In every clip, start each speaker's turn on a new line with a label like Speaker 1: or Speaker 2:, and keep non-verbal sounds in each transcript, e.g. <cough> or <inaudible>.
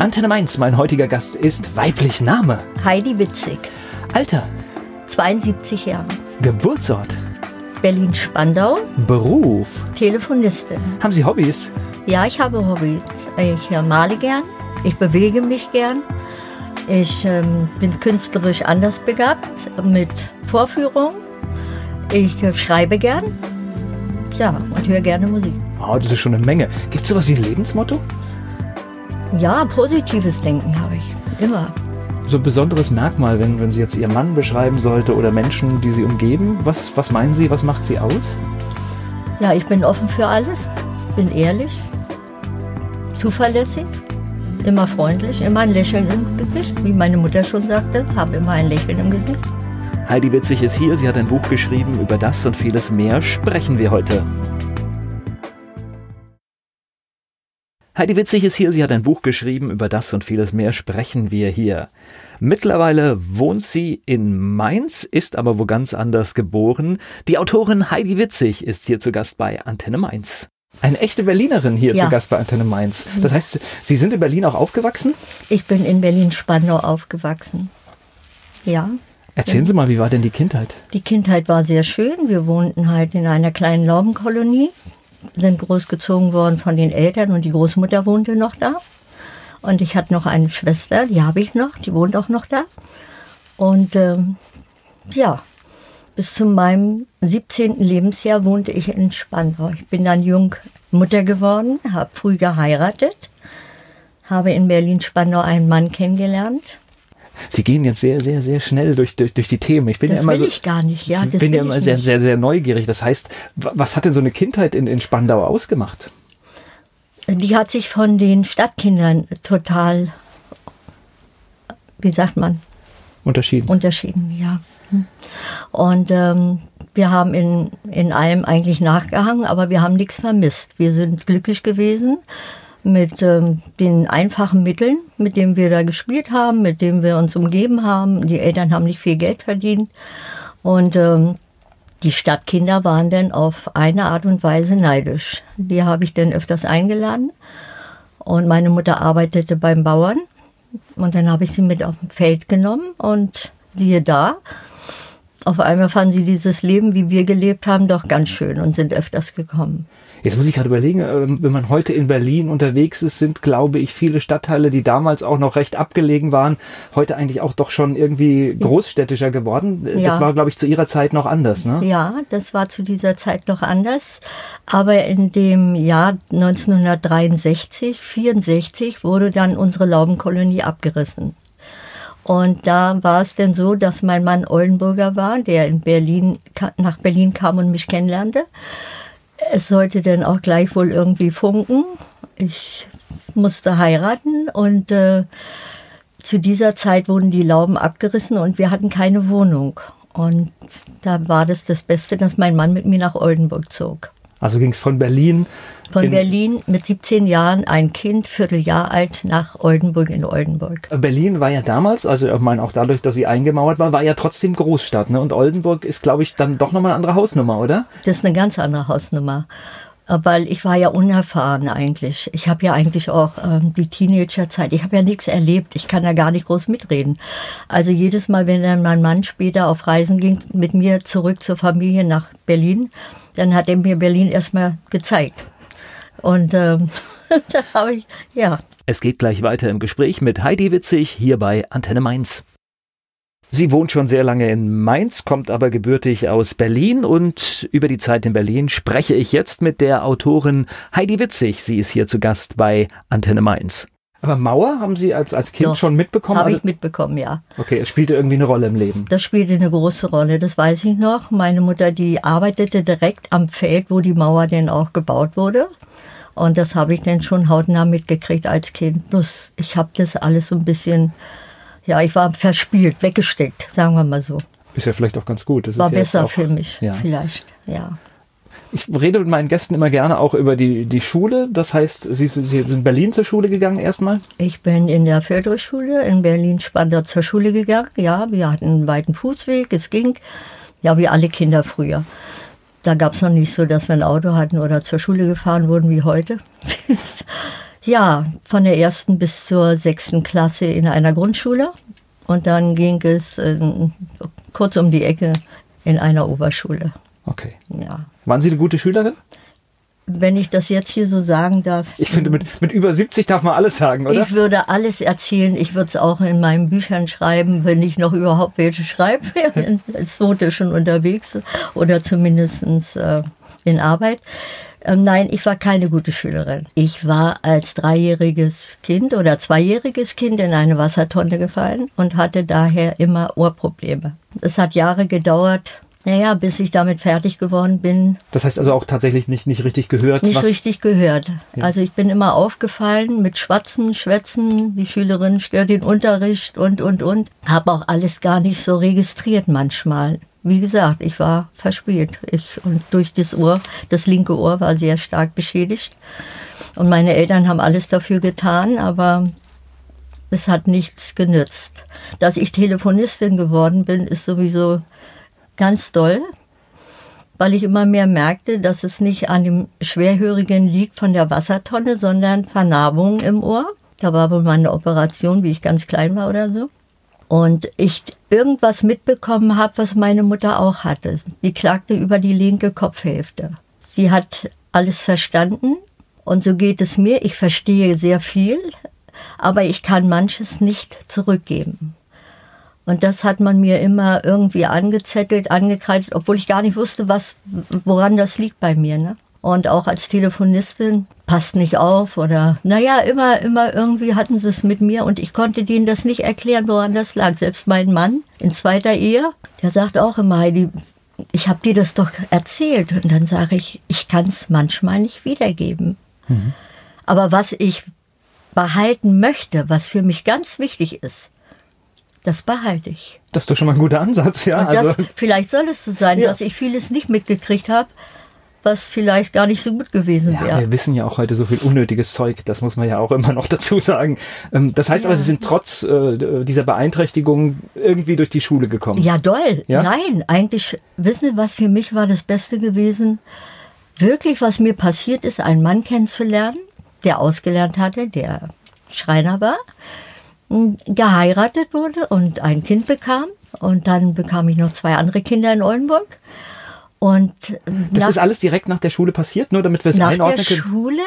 Speaker 1: Antenne Mainz, mein heutiger Gast ist weiblich Name.
Speaker 2: Heidi Witzig.
Speaker 1: Alter.
Speaker 2: 72 Jahre.
Speaker 1: Geburtsort.
Speaker 2: Berlin-Spandau.
Speaker 1: Beruf.
Speaker 2: Telefonistin.
Speaker 1: Haben Sie Hobbys?
Speaker 2: Ja, ich habe Hobbys. Ich äh, male gern. Ich bewege mich gern. Ich ähm, bin künstlerisch anders begabt mit Vorführung. Ich äh, schreibe gern. Ja, und höre gerne Musik.
Speaker 1: Oh, das ist schon eine Menge. Gibt es sowas wie ein Lebensmotto?
Speaker 2: Ja, positives Denken habe ich. Immer.
Speaker 1: So ein besonderes Merkmal, wenn, wenn sie jetzt Ihren Mann beschreiben sollte oder Menschen, die Sie umgeben. Was, was meinen Sie, was macht Sie aus?
Speaker 2: Ja, ich bin offen für alles, bin ehrlich, zuverlässig, immer freundlich, immer ein Lächeln im Gesicht, wie meine Mutter schon sagte, habe immer ein Lächeln im Gesicht.
Speaker 1: Heidi Witzig ist hier, sie hat ein Buch geschrieben, über das und vieles mehr sprechen wir heute. Heidi Witzig ist hier, sie hat ein Buch geschrieben, über das und vieles mehr sprechen wir hier. Mittlerweile wohnt sie in Mainz, ist aber wo ganz anders geboren. Die Autorin Heidi Witzig ist hier zu Gast bei Antenne Mainz. Eine echte Berlinerin hier ja. zu Gast bei Antenne Mainz. Das heißt, Sie sind in Berlin auch aufgewachsen?
Speaker 2: Ich bin in Berlin-Spandau aufgewachsen. Ja.
Speaker 1: Erzählen Sie mal, wie war denn die Kindheit?
Speaker 2: Die Kindheit war sehr schön. Wir wohnten halt in einer kleinen Laubenkolonie sind großgezogen worden von den Eltern und die Großmutter wohnte noch da. Und ich hatte noch eine Schwester, die habe ich noch, die wohnt auch noch da. Und ähm, ja, bis zu meinem 17. Lebensjahr wohnte ich in Spandau. Ich bin dann jung Mutter geworden, habe früh geheiratet, habe in Berlin-Spandau einen Mann kennengelernt
Speaker 1: Sie gehen jetzt sehr, sehr, sehr schnell durch, durch, durch die Themen.
Speaker 2: Ich bin das ja immer will so, ich gar nicht, ja.
Speaker 1: Ich bin ja immer sehr, sehr, sehr neugierig. Das heißt, was hat denn so eine Kindheit in, in Spandau ausgemacht?
Speaker 2: Die hat sich von den Stadtkindern total, wie sagt man?
Speaker 1: Unterschieden.
Speaker 2: Unterschieden, ja. Und ähm, wir haben in, in allem eigentlich nachgehangen, aber wir haben nichts vermisst. Wir sind glücklich gewesen mit ähm, den einfachen Mitteln, mit denen wir da gespielt haben, mit denen wir uns umgeben haben. Die Eltern haben nicht viel Geld verdient. Und ähm, die Stadtkinder waren dann auf eine Art und Weise neidisch. Die habe ich dann öfters eingeladen. Und meine Mutter arbeitete beim Bauern. Und dann habe ich sie mit auf dem Feld genommen und siehe da, auf einmal fanden sie dieses Leben, wie wir gelebt haben, doch ganz schön und sind öfters gekommen.
Speaker 1: Jetzt muss ich gerade überlegen, ähm, wenn man heute in Berlin unterwegs ist, sind, glaube ich, viele Stadtteile, die damals auch noch recht abgelegen waren, heute eigentlich auch doch schon irgendwie großstädtischer geworden. Ja. Das war, glaube ich, zu ihrer Zeit noch anders, ne?
Speaker 2: Ja, das war zu dieser Zeit noch anders. Aber in dem Jahr 1963, 64 wurde dann unsere Laubenkolonie abgerissen. Und da war es denn so, dass mein Mann Oldenburger war, der in Berlin, nach Berlin kam und mich kennenlernte. Es sollte dann auch gleich wohl irgendwie funken. Ich musste heiraten und äh, zu dieser Zeit wurden die Lauben abgerissen und wir hatten keine Wohnung. Und da war das das Beste, dass mein Mann mit mir nach Oldenburg zog.
Speaker 1: Also ging es von Berlin.
Speaker 2: Von Berlin mit 17 Jahren ein Kind, Vierteljahr alt, nach Oldenburg in Oldenburg.
Speaker 1: Berlin war ja damals, also ich meine auch dadurch, dass sie eingemauert war, war ja trotzdem Großstadt. Ne? Und Oldenburg ist, glaube ich, dann doch nochmal eine andere Hausnummer, oder?
Speaker 2: Das ist eine ganz andere Hausnummer. Weil ich war ja unerfahren eigentlich. Ich habe ja eigentlich auch ähm, die Teenagerzeit, ich habe ja nichts erlebt. Ich kann ja gar nicht groß mitreden. Also jedes Mal, wenn dann mein Mann später auf Reisen ging, mit mir zurück zur Familie nach Berlin, dann hat er mir Berlin erstmal gezeigt. Und ähm, <laughs> da habe ich, ja.
Speaker 1: Es geht gleich weiter im Gespräch mit Heidi Witzig hier bei Antenne Mainz. Sie wohnt schon sehr lange in Mainz, kommt aber gebürtig aus Berlin und über die Zeit in Berlin spreche ich jetzt mit der Autorin Heidi Witzig. Sie ist hier zu Gast bei Antenne Mainz. Aber Mauer haben Sie als, als Kind Doch, schon mitbekommen?
Speaker 2: Habe also, ich mitbekommen, ja.
Speaker 1: Okay, es spielte irgendwie eine Rolle im Leben.
Speaker 2: Das spielte eine große Rolle, das weiß ich noch. Meine Mutter, die arbeitete direkt am Feld, wo die Mauer denn auch gebaut wurde. Und das habe ich dann schon hautnah mitgekriegt als Kind. Bloß ich habe das alles so ein bisschen, ja, ich war verspielt, weggesteckt, sagen wir mal so.
Speaker 1: Ist ja vielleicht auch ganz gut.
Speaker 2: Das war besser auch, für mich, ja. vielleicht, ja.
Speaker 1: Ich rede mit meinen Gästen immer gerne auch über die, die Schule. Das heißt, Sie, Sie sind in Berlin zur Schule gegangen erstmal?
Speaker 2: Ich bin in der Förderschule in Berlin-Spandau zur Schule gegangen. Ja, wir hatten einen weiten Fußweg, es ging. Ja, wie alle Kinder früher. Da gab es noch nicht so, dass wir ein Auto hatten oder zur Schule gefahren wurden wie heute. <laughs> Ja, von der ersten bis zur sechsten Klasse in einer Grundschule. Und dann ging es äh, kurz um die Ecke in einer Oberschule.
Speaker 1: Okay.
Speaker 2: Ja.
Speaker 1: Waren Sie eine gute Schülerin?
Speaker 2: Wenn ich das jetzt hier so sagen darf.
Speaker 1: Ich finde, mit, mit über 70 darf man alles sagen, oder?
Speaker 2: Ich würde alles erzählen. Ich würde es auch in meinen Büchern schreiben, wenn ich noch überhaupt welche schreibe. <laughs> Als Note schon unterwegs oder zumindest äh, in Arbeit. Ähm, nein, ich war keine gute Schülerin. Ich war als dreijähriges Kind oder zweijähriges Kind in eine Wassertonne gefallen und hatte daher immer Ohrprobleme. Es hat Jahre gedauert, naja, bis ich damit fertig geworden bin.
Speaker 1: Das heißt also auch tatsächlich nicht, nicht richtig gehört?
Speaker 2: Nicht richtig gehört. Ja. Also ich bin immer aufgefallen mit Schwatzen, Schwätzen, die Schülerin stört den Unterricht und, und, und. Habe auch alles gar nicht so registriert manchmal. Wie gesagt, ich war verspielt. Ich, und durch das Ohr, das linke Ohr war sehr stark beschädigt. Und meine Eltern haben alles dafür getan, aber es hat nichts genützt. Dass ich Telefonistin geworden bin, ist sowieso ganz doll, weil ich immer mehr merkte, dass es nicht an dem Schwerhörigen liegt von der Wassertonne, sondern Vernarbungen im Ohr. Da war wohl mal eine Operation, wie ich ganz klein war oder so. Und ich irgendwas mitbekommen habe, was meine Mutter auch hatte. Sie klagte über die linke Kopfhälfte. Sie hat alles verstanden und so geht es mir. Ich verstehe sehr viel, aber ich kann manches nicht zurückgeben. Und das hat man mir immer irgendwie angezettelt, angekreidet, obwohl ich gar nicht wusste, was, woran das liegt bei mir. Ne? Und auch als Telefonistin passt nicht auf oder naja, immer, immer irgendwie hatten sie es mit mir und ich konnte denen das nicht erklären, woran das lag. Selbst mein Mann in zweiter Ehe, der sagt auch immer, Heidi, ich habe dir das doch erzählt. Und dann sage ich, ich kann es manchmal nicht wiedergeben. Mhm. Aber was ich behalten möchte, was für mich ganz wichtig ist, das behalte ich.
Speaker 1: Das ist doch schon mal ein guter Ansatz, ja.
Speaker 2: Das, also, vielleicht soll es so sein, ja. dass ich vieles nicht mitgekriegt habe, was vielleicht gar nicht so gut gewesen wäre.
Speaker 1: Ja, wir wissen ja auch heute so viel unnötiges Zeug, das muss man ja auch immer noch <laughs> dazu sagen. Ähm, das heißt ja. aber, Sie sind trotz äh, dieser Beeinträchtigung irgendwie durch die Schule gekommen.
Speaker 2: Ja, doll. Ja? Nein, eigentlich, wissen Sie, was für mich war das Beste gewesen? Wirklich, was mir passiert ist, einen Mann kennenzulernen, der ausgelernt hatte, der Schreiner war geheiratet wurde und ein Kind bekam. Und dann bekam ich noch zwei andere Kinder in Oldenburg. Und
Speaker 1: das nach, ist alles direkt nach der Schule passiert, nur damit wir es einordnen
Speaker 2: können? Nach der Schule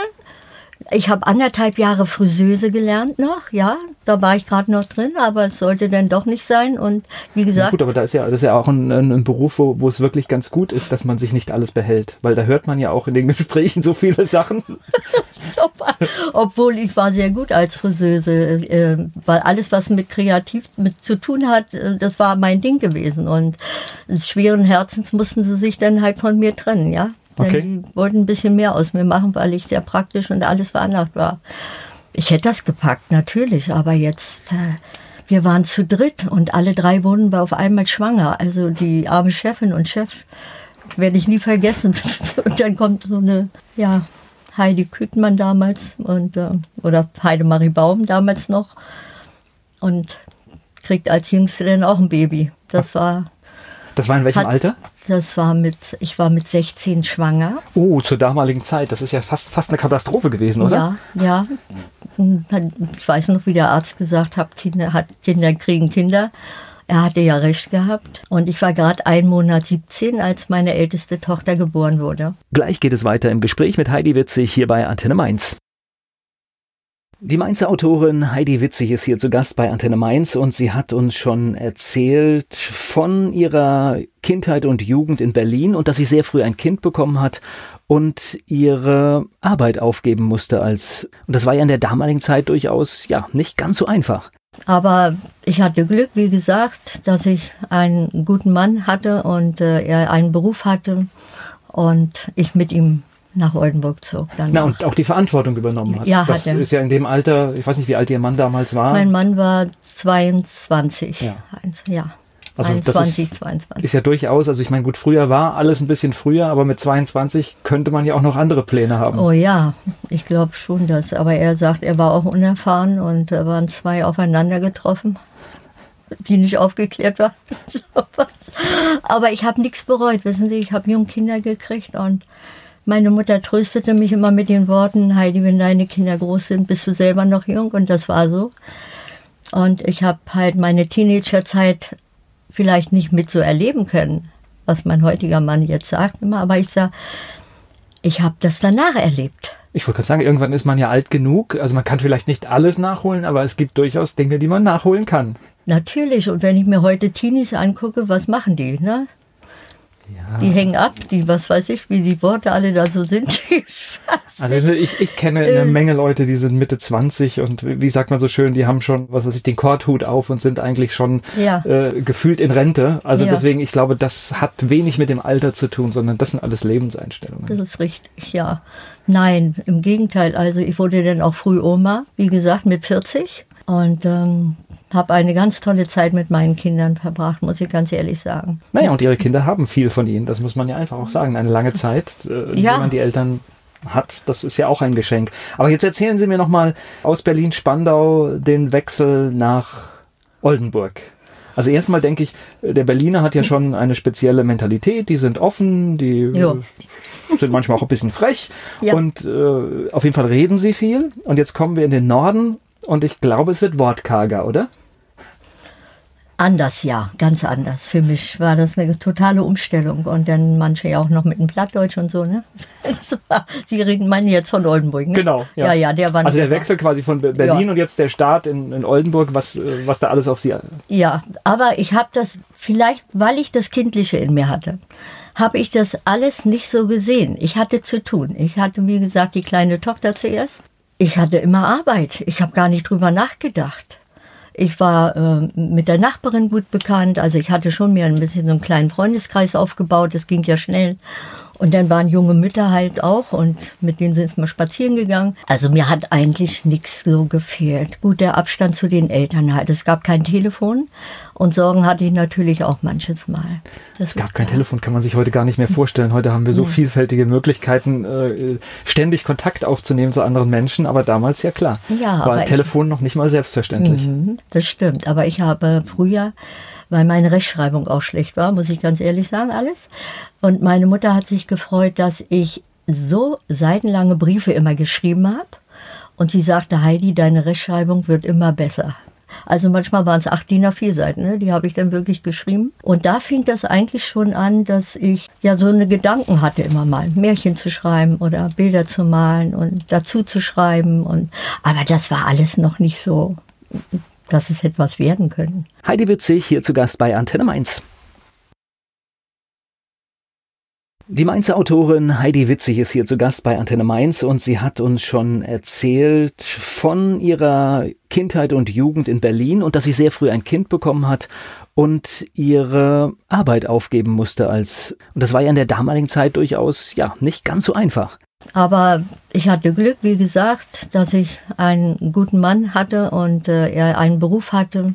Speaker 2: ich habe anderthalb Jahre Friseuse gelernt noch, ja, da war ich gerade noch drin, aber es sollte dann doch nicht sein. Und wie gesagt. Ja
Speaker 1: gut, aber da ist ja, das ist ja auch ein, ein, Beruf, wo, wo es wirklich ganz gut ist, dass man sich nicht alles behält. Weil da hört man ja auch in den <laughs> Gesprächen so viele Sachen. <laughs>
Speaker 2: Super. Obwohl ich war sehr gut als Friseuse, äh, weil alles, was mit kreativ mit zu tun hat, äh, das war mein Ding gewesen. Und schweren Herzens mussten sie sich dann halt von mir trennen, ja. Okay. Die wollten ein bisschen mehr aus mir machen, weil ich sehr praktisch und alles veranlagt war. Ich hätte das gepackt, natürlich, aber jetzt, äh, wir waren zu dritt und alle drei wurden auf einmal schwanger. Also die arme Chefin und Chef werde ich nie vergessen. <laughs> Und dann kommt so eine, ja, Heidi Kütenmann damals und, äh, oder Heidemarie Baum damals noch und kriegt als Jüngste dann auch ein Baby. Das war.
Speaker 1: Das war in welchem hat, Alter?
Speaker 2: Das war mit, ich war mit 16 schwanger.
Speaker 1: Oh, zur damaligen Zeit. Das ist ja fast, fast eine Katastrophe gewesen, oder?
Speaker 2: Ja, ja. Ich weiß noch, wie der Arzt gesagt hat, Kinder, hat, Kinder kriegen Kinder. Er hatte ja recht gehabt. Und ich war gerade ein Monat 17, als meine älteste Tochter geboren wurde.
Speaker 1: Gleich geht es weiter im Gespräch mit Heidi Witzig hier bei Antenne Mainz. Die Mainzer Autorin Heidi Witzig ist hier zu Gast bei Antenne Mainz und sie hat uns schon erzählt von ihrer Kindheit und Jugend in Berlin und dass sie sehr früh ein Kind bekommen hat und ihre Arbeit aufgeben musste als und das war ja in der damaligen Zeit durchaus ja nicht ganz so einfach.
Speaker 2: Aber ich hatte Glück, wie gesagt, dass ich einen guten Mann hatte und äh, er einen Beruf hatte und ich mit ihm nach Oldenburg zog.
Speaker 1: Dann Na, und auch die Verantwortung übernommen hat.
Speaker 2: Ja,
Speaker 1: das
Speaker 2: hat er.
Speaker 1: ist ja in dem Alter, ich weiß nicht, wie alt Ihr Mann damals war.
Speaker 2: Mein Mann war 22.
Speaker 1: Ja.
Speaker 2: ja.
Speaker 1: Also 21, ist, 22. Ist ja durchaus, also ich meine, gut, früher war alles ein bisschen früher, aber mit 22 könnte man ja auch noch andere Pläne haben.
Speaker 2: Oh ja, ich glaube schon das. Aber er sagt, er war auch unerfahren und da waren zwei aufeinander getroffen, die nicht aufgeklärt waren. <laughs> aber ich habe nichts bereut, wissen Sie, ich habe junge Kinder gekriegt und Meine Mutter tröstete mich immer mit den Worten, Heidi, wenn deine Kinder groß sind, bist du selber noch jung. Und das war so. Und ich habe halt meine Teenagerzeit vielleicht nicht mit so erleben können, was mein heutiger Mann jetzt sagt immer. Aber ich sage, ich habe das danach erlebt.
Speaker 1: Ich wollte gerade sagen, irgendwann ist man ja alt genug. Also man kann vielleicht nicht alles nachholen, aber es gibt durchaus Dinge, die man nachholen kann.
Speaker 2: Natürlich. Und wenn ich mir heute Teenies angucke, was machen die? Ne? Ja. Die hängen ab, die, was weiß ich, wie die Worte alle da so sind. <laughs>
Speaker 1: also ich, ich kenne eine äh, Menge Leute, die sind Mitte 20 und wie sagt man so schön, die haben schon, was weiß ich, den Korthut auf und sind eigentlich schon ja. äh, gefühlt in Rente. Also ja. deswegen, ich glaube, das hat wenig mit dem Alter zu tun, sondern das sind alles Lebenseinstellungen.
Speaker 2: Das ist richtig, ja. Nein, im Gegenteil. Also ich wurde dann auch früh Oma, wie gesagt, mit 40. Und ähm, habe eine ganz tolle Zeit mit meinen Kindern verbracht, muss ich ganz ehrlich sagen.
Speaker 1: Naja, und ihre Kinder haben viel von ihnen, das muss man ja einfach auch sagen. Eine lange Zeit, äh, ja. wenn man die Eltern hat, das ist ja auch ein Geschenk. Aber jetzt erzählen Sie mir nochmal aus Berlin-Spandau den Wechsel nach Oldenburg. Also erstmal denke ich, der Berliner hat ja schon eine spezielle Mentalität, die sind offen, die jo. sind manchmal auch ein bisschen frech ja. und äh, auf jeden Fall reden sie viel. Und jetzt kommen wir in den Norden und ich glaube, es wird wortkarger, oder?
Speaker 2: Anders, ja, ganz anders. Für mich war das eine totale Umstellung. Und dann manche ja auch noch mit dem Plattdeutsch und so, ne? <laughs> Sie reden, meinen jetzt von Oldenburg, ne?
Speaker 1: Genau,
Speaker 2: ja. ja, ja der war
Speaker 1: also der Wechsel quasi von Berlin ja. und jetzt der Start in, in, Oldenburg, was, was da alles auf Sie.
Speaker 2: Ja, aber ich habe das, vielleicht, weil ich das Kindliche in mir hatte, habe ich das alles nicht so gesehen. Ich hatte zu tun. Ich hatte, wie gesagt, die kleine Tochter zuerst. Ich hatte immer Arbeit. Ich habe gar nicht drüber nachgedacht. Ich war äh, mit der Nachbarin gut bekannt, also ich hatte schon mir ein bisschen so einen kleinen Freundeskreis aufgebaut, das ging ja schnell. Und dann waren junge Mütter halt auch und mit denen sind wir spazieren gegangen. Also mir hat eigentlich nichts so gefehlt. Gut, der Abstand zu den Eltern halt. Es gab kein Telefon und Sorgen hatte ich natürlich auch manches Mal.
Speaker 1: Das es gab kein klar. Telefon, kann man sich heute gar nicht mehr vorstellen. Heute haben wir so ja. vielfältige Möglichkeiten, äh, ständig Kontakt aufzunehmen zu anderen Menschen, aber damals ja klar. Ja, war Telefon noch nicht mal selbstverständlich. Mhm,
Speaker 2: das stimmt, aber ich habe früher weil meine Rechtschreibung auch schlecht war, muss ich ganz ehrlich sagen, alles. Und meine Mutter hat sich gefreut, dass ich so seitenlange Briefe immer geschrieben habe. Und sie sagte, Heidi, deine Rechtschreibung wird immer besser. Also manchmal waren es acht DIN A4 Seiten, ne? die habe ich dann wirklich geschrieben. Und da fing das eigentlich schon an, dass ich ja so eine Gedanken hatte immer mal, Märchen zu schreiben oder Bilder zu malen und dazu zu schreiben. Und, aber das war alles noch nicht so dass es etwas werden können.
Speaker 1: Heidi Witzig hier zu Gast bei Antenne Mainz. Die Mainzer Autorin Heidi Witzig ist hier zu Gast bei Antenne Mainz und sie hat uns schon erzählt von ihrer Kindheit und Jugend in Berlin und dass sie sehr früh ein Kind bekommen hat und ihre Arbeit aufgeben musste als, und das war ja in der damaligen Zeit durchaus, ja, nicht ganz so einfach.
Speaker 2: Aber ich hatte Glück, wie gesagt, dass ich einen guten Mann hatte und äh, er einen Beruf hatte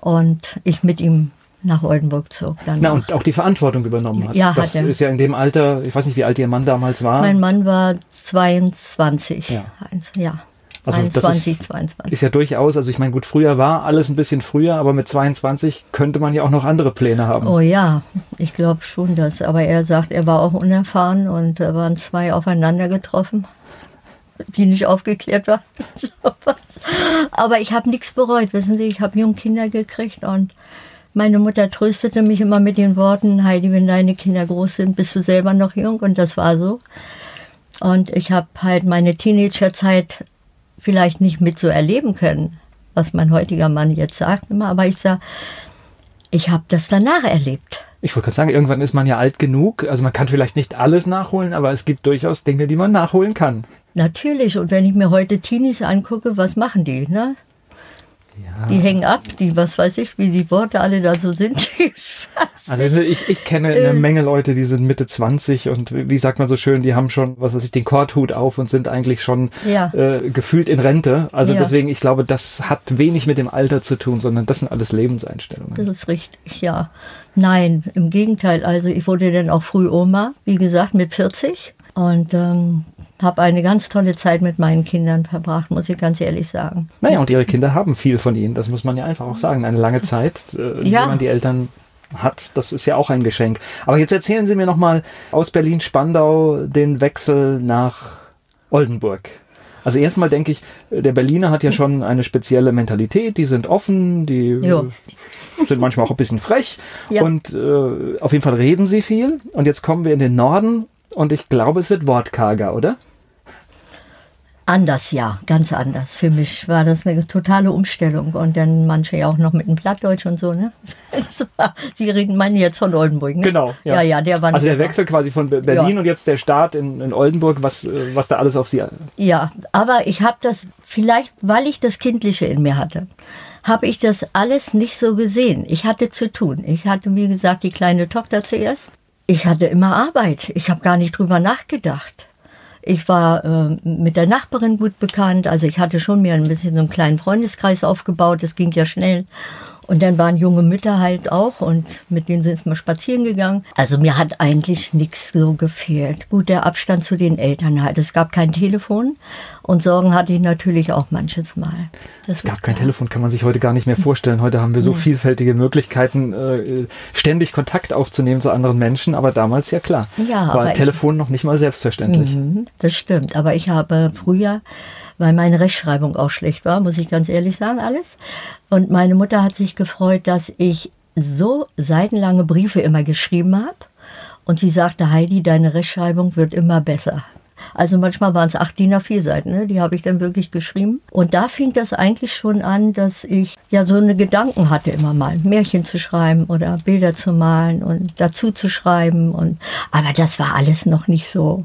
Speaker 2: und ich mit ihm nach Oldenburg zog.
Speaker 1: Dann Na, und auch die Verantwortung übernommen hat. Ja, das hat er. ist ja in dem Alter, ich weiß nicht, wie alt Ihr Mann damals war.
Speaker 2: Mein Mann war 22. Ja. ja.
Speaker 1: Also 21, ist, 22. Ist ja durchaus, also ich meine, gut, früher war alles ein bisschen früher, aber mit 22 könnte man ja auch noch andere Pläne haben.
Speaker 2: Oh ja, ich glaube schon das. Aber er sagt, er war auch unerfahren und da waren zwei aufeinander getroffen, die nicht aufgeklärt waren. <laughs> aber ich habe nichts bereut, wissen Sie, ich habe junge Kinder gekriegt und meine Mutter tröstete mich immer mit den Worten, Heidi, wenn deine Kinder groß sind, bist du selber noch jung und das war so. Und ich habe halt meine Teenagerzeit vielleicht nicht mit so erleben können, was mein heutiger Mann jetzt sagt immer, aber ich sage, ich habe das danach erlebt.
Speaker 1: Ich wollte gerade sagen, irgendwann ist man ja alt genug. Also man kann vielleicht nicht alles nachholen, aber es gibt durchaus Dinge, die man nachholen kann.
Speaker 2: Natürlich. Und wenn ich mir heute Teenies angucke, was machen die? Ne? Ja. Die hängen ab, die, was weiß ich, wie die Worte alle da so sind. <laughs>
Speaker 1: also ich, ich kenne eine äh. Menge Leute, die sind Mitte 20 und wie sagt man so schön, die haben schon, was weiß ich, den Korthut auf und sind eigentlich schon ja. äh, gefühlt in Rente. Also ja. deswegen, ich glaube, das hat wenig mit dem Alter zu tun, sondern das sind alles Lebenseinstellungen.
Speaker 2: Das ist richtig, ja. Nein, im Gegenteil. Also ich wurde dann auch früh Oma, wie gesagt, mit 40. Und ähm, habe eine ganz tolle Zeit mit meinen Kindern verbracht, muss ich ganz ehrlich sagen.
Speaker 1: Naja, und ihre Kinder haben viel von ihnen, das muss man ja einfach auch sagen. Eine lange Zeit, äh, ja. wenn man die Eltern hat. Das ist ja auch ein Geschenk. Aber jetzt erzählen Sie mir nochmal aus Berlin-Spandau den Wechsel nach Oldenburg. Also erstmal denke ich, der Berliner hat ja schon eine spezielle Mentalität, die sind offen, die
Speaker 2: Jo.
Speaker 1: sind manchmal auch ein bisschen frech
Speaker 2: Ja.
Speaker 1: und äh, auf jeden Fall reden sie viel. Und jetzt kommen wir in den Norden und ich glaube, es wird wortkarger, oder?
Speaker 2: Anders, ja, ganz anders. Für mich war das eine totale Umstellung. Und dann manche ja auch noch mit dem Plattdeutsch und so, ne? <laughs> War- Sie reden, meinen jetzt von Oldenburg, ne?
Speaker 1: Genau.
Speaker 2: Ja, ja, der war
Speaker 1: Also der. Wechsel quasi von Be- Berlin
Speaker 2: Ja.
Speaker 1: und jetzt der Start in, in Oldenburg, was, äh, was da alles auf sie.
Speaker 2: Ja, aber ich habe das, vielleicht weil ich das Kindliche in mir hatte, habe ich das alles nicht so gesehen. Ich hatte zu tun. Ich hatte, wie gesagt, die kleine Tochter zuerst. Ich hatte immer Arbeit. Ich habe gar nicht drüber nachgedacht. Ich war äh, mit der Nachbarin gut bekannt. Also ich hatte schon mir ein bisschen so einen kleinen Freundeskreis aufgebaut. Das ging ja schnell. Und dann waren junge Mütter halt auch und mit denen sind wir spazieren gegangen. Also mir hat eigentlich nichts so gefehlt. Gut, der Abstand zu den Eltern halt. Es gab kein Telefon und Sorgen hatte ich natürlich auch manches Mal. Das
Speaker 1: Es gab kein Telefon, kann man sich heute gar nicht mehr vorstellen. Heute haben wir so vielfältige Möglichkeiten, äh, ständig Kontakt aufzunehmen zu anderen Menschen, aber damals ja klar.
Speaker 2: Ja,
Speaker 1: war
Speaker 2: ich-
Speaker 1: Telefon noch nicht mal selbstverständlich.
Speaker 2: Mhm, Das stimmt, aber ich habe früher, weil meine Rechtschreibung auch schlecht war, muss ich ganz ehrlich sagen, alles. Und meine Mutter hat sich gefreut, dass ich so seitenlange Briefe immer geschrieben habe. Und sie sagte, Heidi, deine Rechtschreibung wird immer besser. Also manchmal waren es acht DIN A4 Seiten, ne? die habe ich dann wirklich geschrieben. Und da fing das eigentlich schon an, dass ich ja so eine Gedanken hatte immer mal, Märchen zu schreiben oder Bilder zu malen und dazu zu schreiben. Und, aber das war alles noch nicht so,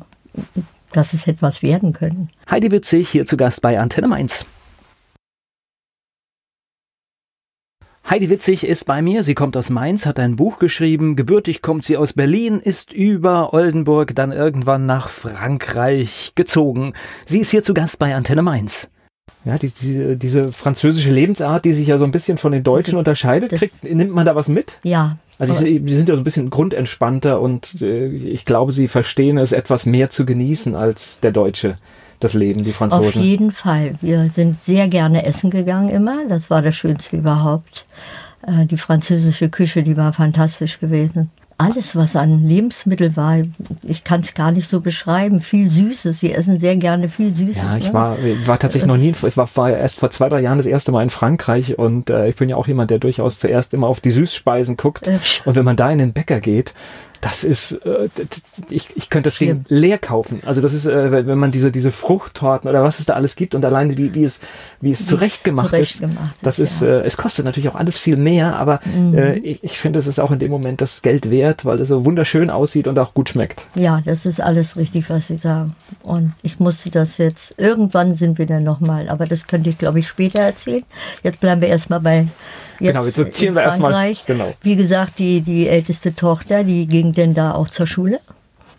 Speaker 2: dass es etwas werden können.
Speaker 1: Heidi Witzig hier zu Gast bei Antenne Mainz. Heidi Witzig ist bei mir. Sie kommt aus Mainz, hat ein Buch geschrieben. Gebürtig kommt sie aus Berlin, ist über Oldenburg dann irgendwann nach Frankreich gezogen. Sie ist hier zu Gast bei Antenne Mainz. Ja, die, die, diese französische Lebensart, die sich ja so ein bisschen von den Deutschen unterscheidet,
Speaker 2: das-
Speaker 1: kriegt, nimmt man da was mit?
Speaker 2: Ja.
Speaker 1: Also sie, sie sind ja so ein bisschen grundentspannter und äh, ich glaube, sie verstehen es etwas mehr zu genießen als der Deutsche, das Leben, die
Speaker 2: Auf
Speaker 1: Franzosen.
Speaker 2: jeden Fall. Wir sind sehr gerne essen gegangen immer. Das war das Schönste überhaupt. Äh, Die französische Küche, die war fantastisch gewesen. Alles, was an Lebensmittel war, ich kann es gar nicht so beschreiben. Viel Süßes. Sie essen sehr gerne viel Süßes.
Speaker 1: Ja, ich
Speaker 2: ne?
Speaker 1: war, war tatsächlich noch nie, ich war, war erst vor zwei, drei Jahren das erste Mal in Frankreich und äh, ich bin ja auch jemand, der durchaus zuerst immer auf die Süßspeisen guckt.
Speaker 2: Äh,
Speaker 1: Und wenn man da in den Bäcker geht, das ist, äh, ich, ich könnte das Ding leer kaufen. Also das ist, äh, wenn- man diese, diese Fruchttorten oder was es da alles gibt und alleine wie, wie es, wie es zurechtgemacht ist,
Speaker 2: zurechtgemacht
Speaker 1: das
Speaker 2: ist, ja. Mhm.
Speaker 1: äh, es kostet natürlich auch alles viel mehr, aber äh, ich, ich finde, es ist auch in dem Moment das Geld wert, weil es so wunderschön aussieht und auch gut schmeckt.
Speaker 2: Ja, das ist alles richtig, was Sie sagen. Und ich musste das jetzt, irgendwann sind wir dann nochmal, aber das könnte ich, glaube ich, später erzählen. Jetzt bleiben wir erstmal bei. Jetzt
Speaker 1: Genau, jetzt sortieren wir erstmal- genau.
Speaker 2: Wie gesagt, die, die älteste Tochter, die ging denn da auch zur Schule.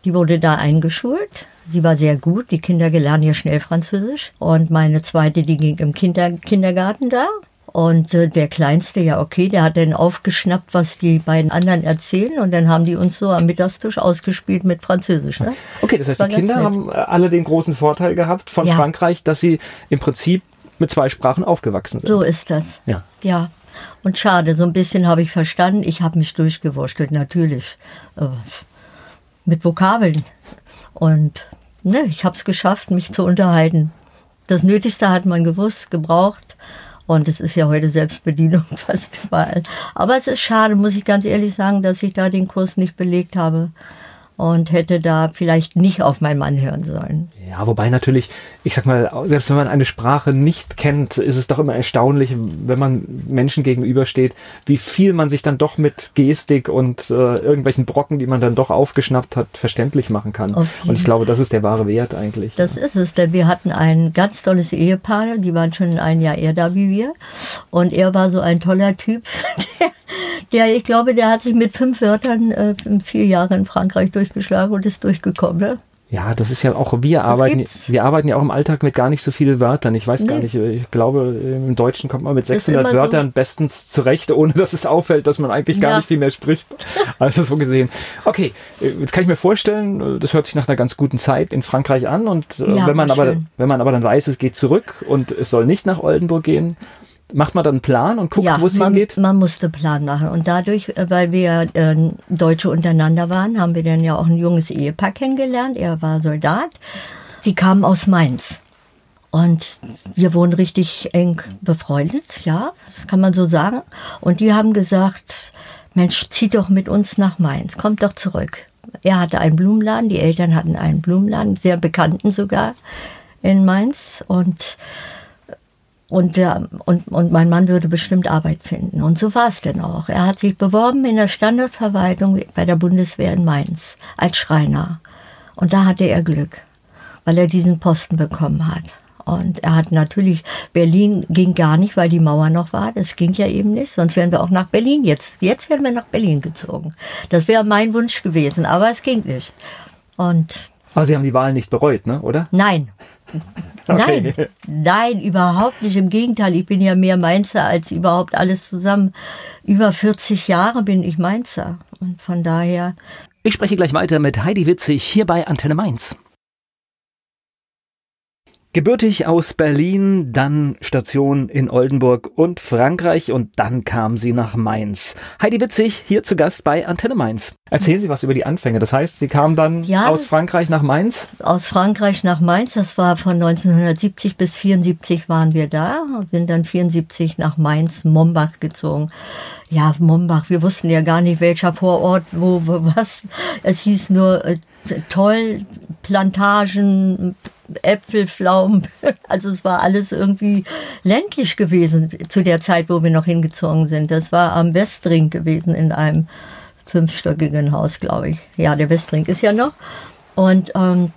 Speaker 2: Die wurde da eingeschult. Sie war sehr gut. Die Kinder lernen ja schnell Französisch. Und meine zweite, die ging im Kinder, Kindergarten da. Und äh, der Kleinste, ja okay, der hat dann aufgeschnappt, was die beiden anderen erzählen. Und dann haben die uns so am Mittagstisch ausgespielt mit Französisch. Ne?
Speaker 1: Okay, das heißt,
Speaker 2: War
Speaker 1: die Kinder
Speaker 2: nett.
Speaker 1: haben äh, alle den großen Vorteil gehabt von
Speaker 2: Ja.
Speaker 1: Frankreich, dass sie im Prinzip mit zwei Sprachen aufgewachsen sind.
Speaker 2: So ist das.
Speaker 1: Ja.
Speaker 2: Ja. Und schade, so ein bisschen habe ich verstanden. Ich habe mich durchgewurschtelt, natürlich. Äh, mit Vokabeln. Und ne, ich habe es geschafft, mich zu unterhalten. Das Nötigste hat man gewusst, gebraucht. Und es ist ja heute Selbstbedienung <laughs> fast überall. Aber es ist schade, muss ich ganz ehrlich sagen, dass ich da den Kurs nicht belegt habe. Und hätte da vielleicht nicht auf meinen Mann hören sollen.
Speaker 1: Ja, wobei natürlich, ich sag mal, selbst wenn man eine Sprache nicht kennt, ist es doch immer erstaunlich, wenn man Menschen gegenübersteht, wie viel man sich dann doch mit Gestik und äh, irgendwelchen Brocken, die man dann doch aufgeschnappt hat, verständlich machen kann. Und ich glaube, das ist der wahre Wert eigentlich.
Speaker 2: Das ist es, denn wir hatten ein ganz tolles Ehepaar, die waren schon ein Jahr eher da wie wir. Und er war so ein toller Typ, <laughs> der, der ich glaube, der hat sich mit fünf Wörtern äh, vier Jahre in Frankreich durchgeschlagen und ist durchgekommen. Ne?
Speaker 1: Ja, das ist ja auch, wir arbeiten,
Speaker 2: gibt's.
Speaker 1: wir arbeiten ja auch im Alltag mit gar nicht so vielen Wörtern. Ich weiß gar
Speaker 2: Nee.
Speaker 1: nicht, ich glaube, im Deutschen kommt man mit
Speaker 2: Ist
Speaker 1: 600
Speaker 2: immer so.
Speaker 1: Wörtern bestens zurecht, ohne dass es auffällt, dass man eigentlich gar
Speaker 2: Ja.
Speaker 1: nicht viel mehr spricht. <laughs> Also so gesehen. Okay, äh, jetzt kann ich mir vorstellen, äh, das hört sich nach einer ganz guten Zeit in Frankreich an und äh,
Speaker 2: Ja,
Speaker 1: wenn man aber,
Speaker 2: schön.
Speaker 1: wenn man aber dann weiß, es geht zurück und es soll nicht nach Oldenburg gehen, Macht man dann einen Plan und guckt,
Speaker 2: ja,
Speaker 1: wo es
Speaker 2: man,
Speaker 1: hingeht?
Speaker 2: man musste Plan machen. Und dadurch, äh, weil wir äh, Deutsche untereinander waren, haben wir dann ja auch ein junges Ehepaar kennengelernt. Er war Soldat. Sie kamen aus Mainz. Und wir wurden richtig eng befreundet, ja, das kann man so sagen. Und die haben gesagt, Mensch, zieh doch mit uns nach Mainz, kommt doch zurück. Er hatte einen Blumenladen, die Eltern hatten einen Blumenladen, sehr bekannten sogar in Mainz. Und und, und, und mein Mann würde bestimmt Arbeit finden. Und so war es denn auch. Er hat sich beworben in der Standardverwaltung bei der Bundeswehr in Mainz als Schreiner. Und da hatte er Glück, weil er diesen Posten bekommen hat. Und er hat natürlich, Berlin ging gar nicht, weil die Mauer noch war. Das ging ja eben nicht. Sonst wären wir auch nach Berlin. Jetzt, jetzt wären wir nach Berlin gezogen. Das wäre mein Wunsch gewesen, aber es ging nicht. Und
Speaker 1: aber Sie haben die Wahl nicht bereut, ne? oder?
Speaker 2: Nein. <laughs>
Speaker 1: Okay.
Speaker 2: Nein, nein, überhaupt nicht. Im Gegenteil, ich bin ja mehr Mainzer als überhaupt alles zusammen. Über 40 Jahre bin ich Mainzer. Und von daher.
Speaker 1: Ich spreche gleich weiter mit Heidi Witzig hier bei Antenne Mainz. Gebürtig aus Berlin, dann Station in Oldenburg und Frankreich und dann kam sie nach Mainz. Heidi Witzig hier zu Gast bei Antenne Mainz. Erzählen Sie was über die Anfänge. Das heißt, Sie kamen dann
Speaker 2: Ja.
Speaker 1: aus Frankreich nach Mainz?
Speaker 2: Aus Frankreich nach Mainz, das war von 1970 bis 74 waren wir da und sind dann 74 nach Mainz, Mombach gezogen. Ja, Mombach, wir wussten ja gar nicht, welcher Vorort, wo, wo was. Es hieß nur äh, toll, Plantagen, Äpfel, Pflaumen. <laughs> Also es war alles irgendwie ländlich gewesen zu der Zeit, wo wir noch hingezogen sind. Das war am Westring gewesen in einem fünfstöckigen Haus, glaube ich. Ja, der Westring ist ja noch. Und ähm,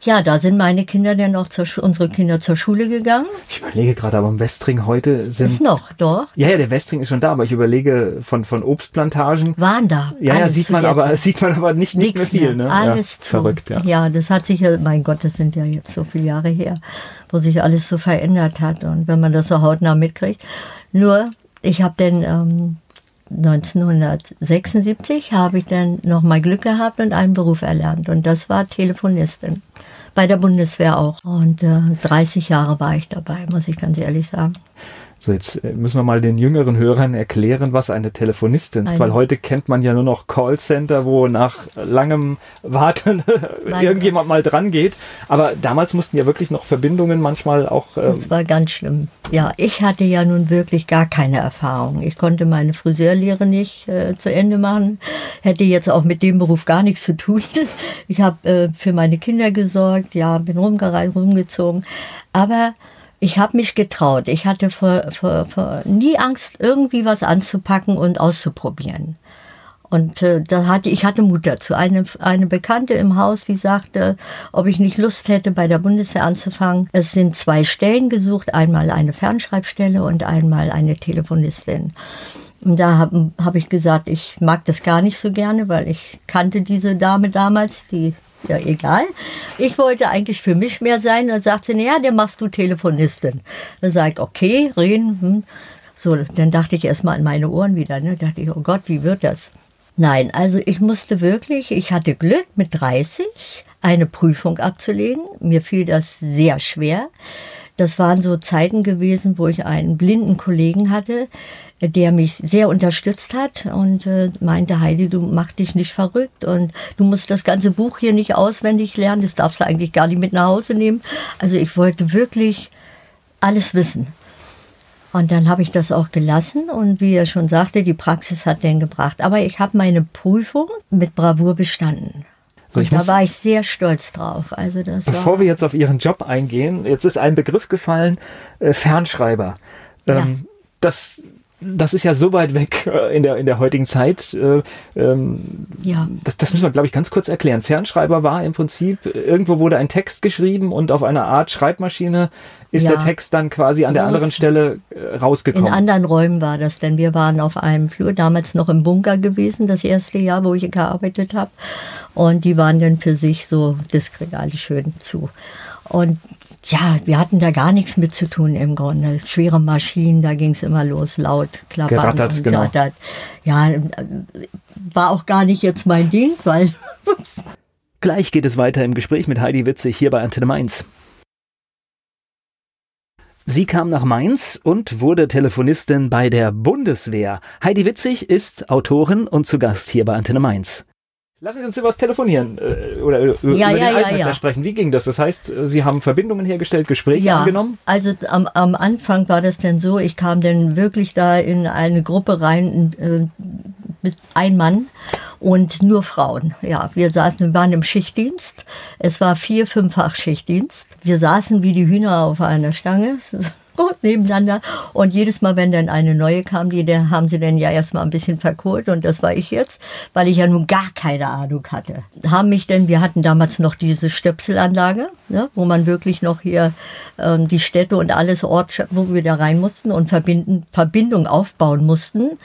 Speaker 2: ja, da sind meine Kinder dann auch zur Schu- unsere Kinder zur Schule gegangen.
Speaker 1: Ich überlege gerade, aber im Westring heute sind.
Speaker 2: Ist noch, doch.
Speaker 1: Ja, ja, der Westring ist schon da, aber ich überlege von, von Obstplantagen.
Speaker 2: Waren da.
Speaker 1: Ja, ja, sieht man aber, <laughs> sieht man aber nicht, nicht mehr viel, ne?
Speaker 2: Alles
Speaker 1: ja,
Speaker 2: zu.
Speaker 1: Verrückt, ja.
Speaker 2: Ja, das hat sich ja, mein Gott, das sind ja jetzt so viele Jahre her, wo sich alles so verändert hat und wenn man das so hautnah mitkriegt. Nur, ich habe dann ähm, 1976 habe ich dann noch mal Glück gehabt und einen Beruf erlernt und das war Telefonistin. Bei der Bundeswehr auch. Und äh, 30 Jahre war ich dabei, muss ich ganz ehrlich sagen.
Speaker 1: So, jetzt äh, müssen wir mal den jüngeren Hörern erklären, was eine Telefonistin ist, weil heute kennt man ja nur noch Callcenter, wo nach langem Warten <laughs> irgendjemand mal dran geht. Aber damals mussten ja wirklich noch Verbindungen manchmal auch. Ähm,
Speaker 2: Das war ganz schlimm. Ja, ich hatte ja nun wirklich gar keine Erfahrung. Ich konnte meine Friseurlehre nicht äh, zu Ende machen, hätte jetzt auch mit dem Beruf gar nichts zu tun. <laughs> Ich habe äh, für meine Kinder gesorgt, ja, bin rumgereist, rumgezogen. Aber ich habe mich getraut. Ich hatte vor, vor, vor nie Angst, irgendwie was anzupacken und auszuprobieren. Und äh, da hatte ich hatte Mut dazu. Eine, eine Bekannte im Haus, die sagte, ob ich nicht Lust hätte, bei der Bundeswehr anzufangen. Es sind zwei Stellen gesucht, einmal eine Fernschreibstelle und einmal eine Telefonistin. Und da habe hab ich gesagt, ich mag das gar nicht so gerne, weil ich kannte diese Dame damals, die ja egal. Ich wollte eigentlich für mich mehr sein. Dann sagt sie, naja, dann machst du Telefonistin. Dann sage ich, okay, reden. Hm. So, dann dachte ich erst mal an meine Ohren wieder. Ne? dachte ich, oh Gott, wie wird das? Nein, also ich musste wirklich, ich hatte Glück mit 30 eine Prüfung abzulegen. Mir fiel das sehr schwer. Das waren so Zeiten gewesen, wo ich einen blinden Kollegen hatte, der mich sehr unterstützt hat und äh, meinte, Heidi, du mach dich nicht verrückt und du musst das ganze Buch hier nicht auswendig lernen, das darfst du eigentlich gar nicht mit nach Hause nehmen. Also ich wollte wirklich alles wissen. Und dann habe ich das auch gelassen und wie er schon sagte, die Praxis hat den gebracht. Aber ich habe meine Prüfung mit Bravour bestanden.
Speaker 1: So,
Speaker 2: da war ich sehr stolz drauf. Also das
Speaker 1: Bevor
Speaker 2: war,
Speaker 1: wir jetzt auf Ihren Job eingehen, jetzt ist ein Begriff gefallen, äh, Fernschreiber. Ähm, Das, das ist ja so weit weg äh, in der, in der heutigen Zeit. Äh, ähm,
Speaker 2: ja.
Speaker 1: das, das müssen wir, glaube ich, ganz kurz erklären. Fernschreiber war im Prinzip, irgendwo wurde ein Text geschrieben und auf einer Art Schreibmaschine ist
Speaker 2: Ja.
Speaker 1: der Text dann quasi an der anderen Stelle äh,
Speaker 2: In
Speaker 1: rausgekommen.
Speaker 2: anderen Räumen war das, denn wir waren auf einem Flur, damals noch im Bunker gewesen, das erste Jahr, wo ich gearbeitet habe. Und die waren dann für sich so diskret alles schön zu. Und ja, wir hatten da gar nichts mit zu tun im Grunde. Schwere Maschinen, da ging es immer los, laut, klappern
Speaker 1: Gerattert,
Speaker 2: und
Speaker 1: genau.
Speaker 2: rattert. Ja, äh, war auch gar nicht jetzt mein Ding, weil <laughs>
Speaker 1: Gleich geht es weiter im Gespräch mit Heidi Witzig hier bei Antenne Mainz. Sie kam nach Mainz und wurde Telefonistin bei der Bundeswehr. Heidi Witzig ist Autorin und zu Gast hier bei Antenne Mainz. Sie uns über das Telefonieren äh, oder äh,
Speaker 2: Ja,
Speaker 1: über
Speaker 2: ja,
Speaker 1: den
Speaker 2: ja,
Speaker 1: Alltag
Speaker 2: ja.
Speaker 1: da sprechen. Wie ging das? Das heißt, äh, Sie haben Verbindungen hergestellt, Gespräche
Speaker 2: Ja,
Speaker 1: angenommen?
Speaker 2: also am, am Anfang war das denn so, ich kam dann wirklich da in eine Gruppe rein, äh, mit ein Mann und nur Frauen. Ja, wir saßen, wir waren im Schichtdienst. Es war vier, fünffach Schichtdienst. Wir saßen wie die Hühner auf einer Stange. <laughs> nebeneinander und jedes Mal, wenn dann eine neue kam, die der haben sie dann ja erstmal ein bisschen verkohlt und das war ich jetzt, weil ich ja nun gar keine Ahnung hatte. Haben mich denn, wir hatten damals noch diese Stöpselanlage, ne, wo man wirklich noch hier ähm, die Städte und alles Ort, wo wir da rein mussten und verbinden, Verbindung aufbauen mussten.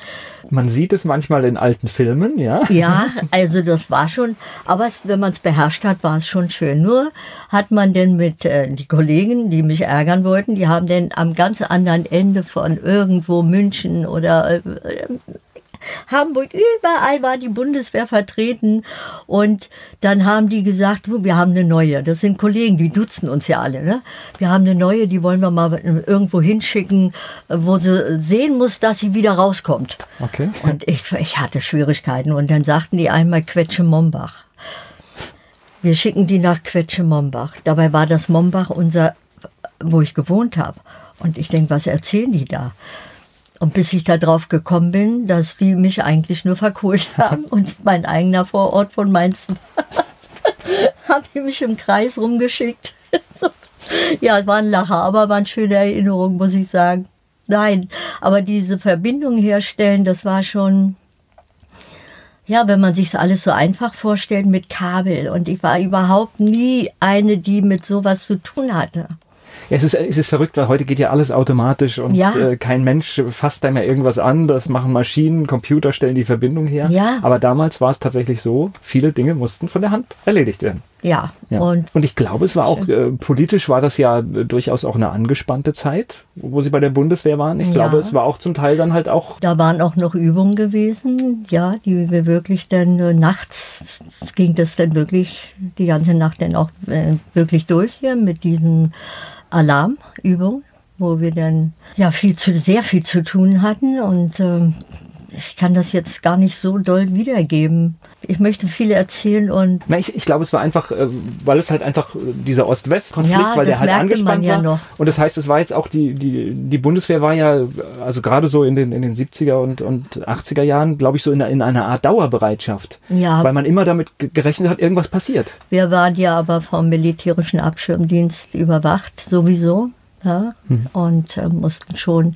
Speaker 1: Man sieht es manchmal in alten Filmen, ja?
Speaker 2: Ja, <laughs> also das war schon, aber es, wenn man es beherrscht hat, war es schon schön. Nur hat man denn mit äh, die Kollegen, die mich ärgern wollten, die haben denn am ganz anderen Ende von irgendwo München oder äh, Hamburg, überall war die Bundeswehr vertreten. Und dann haben die gesagt, wir haben eine neue. Das sind Kollegen, die duzen uns ja alle. Ne? Wir haben eine neue, die wollen wir mal irgendwo hinschicken, wo sie sehen muss, dass sie wieder rauskommt.
Speaker 1: Okay.
Speaker 2: Und ich, ich hatte Schwierigkeiten. Und dann sagten die einmal Quetsche Mombach. Wir schicken die nach Quetsche Mombach. Dabei war das Mombach unser, wo ich gewohnt habe. Und ich denke, was erzählen die da? Und bis ich da drauf gekommen bin, dass die mich eigentlich nur verkohlt <laughs> haben und mein eigener Vorort von Mainz war, <laughs> haben die mich im Kreis rumgeschickt. <laughs> ja, es war ein Lacher, aber war eine schöne Erinnerung, muss ich sagen. Nein, aber diese Verbindung herstellen, das war schon, ja, wenn man sich alles so einfach vorstellt mit Kabel. Und ich war überhaupt nie eine, die mit sowas zu tun hatte.
Speaker 1: Es ist, es ist verrückt, weil heute geht ja alles automatisch und
Speaker 2: Ja.
Speaker 1: äh, kein Mensch fasst da mehr irgendwas an. Das machen Maschinen, Computer stellen die Verbindung her.
Speaker 2: Ja.
Speaker 1: Aber damals war es tatsächlich so, viele Dinge mussten von der Hand erledigt werden.
Speaker 2: Ja,
Speaker 1: Ja.
Speaker 2: und
Speaker 1: und ich glaube, es war auch, äh, politisch war das ja äh, durchaus auch eine angespannte Zeit, wo sie bei der Bundeswehr waren. Ich
Speaker 2: Ja.
Speaker 1: glaube, es war auch zum Teil dann halt auch
Speaker 2: Da waren auch noch Übungen gewesen, ja, die wir wirklich dann äh, nachts ging das dann wirklich die ganze Nacht dann auch äh, wirklich durch hier mit diesen Alarmübungen, wo wir dann ja viel zu sehr viel zu tun hatten und ähm, ich kann das jetzt gar nicht so doll wiedergeben. Ich möchte viel erzählen und
Speaker 1: Na, ich, ich glaube, es war einfach, äh, weil es halt einfach äh, dieser Ost-West-Konflikt,
Speaker 2: Ja,
Speaker 1: weil der halt angespannt
Speaker 2: ja
Speaker 1: war.
Speaker 2: noch.
Speaker 1: Und das heißt, es war jetzt auch die, die, die Bundeswehr war ja, also gerade so in den, in den 70er und, und 80er Jahren, glaube ich, so in, einer- in einer Art Dauerbereitschaft.
Speaker 2: Ja.
Speaker 1: Weil man immer damit ge- gerechnet hat, irgendwas passiert.
Speaker 2: Wir waren ja aber vom militärischen Abschirmdienst überwacht, sowieso. Ja? Und äh, mussten schon,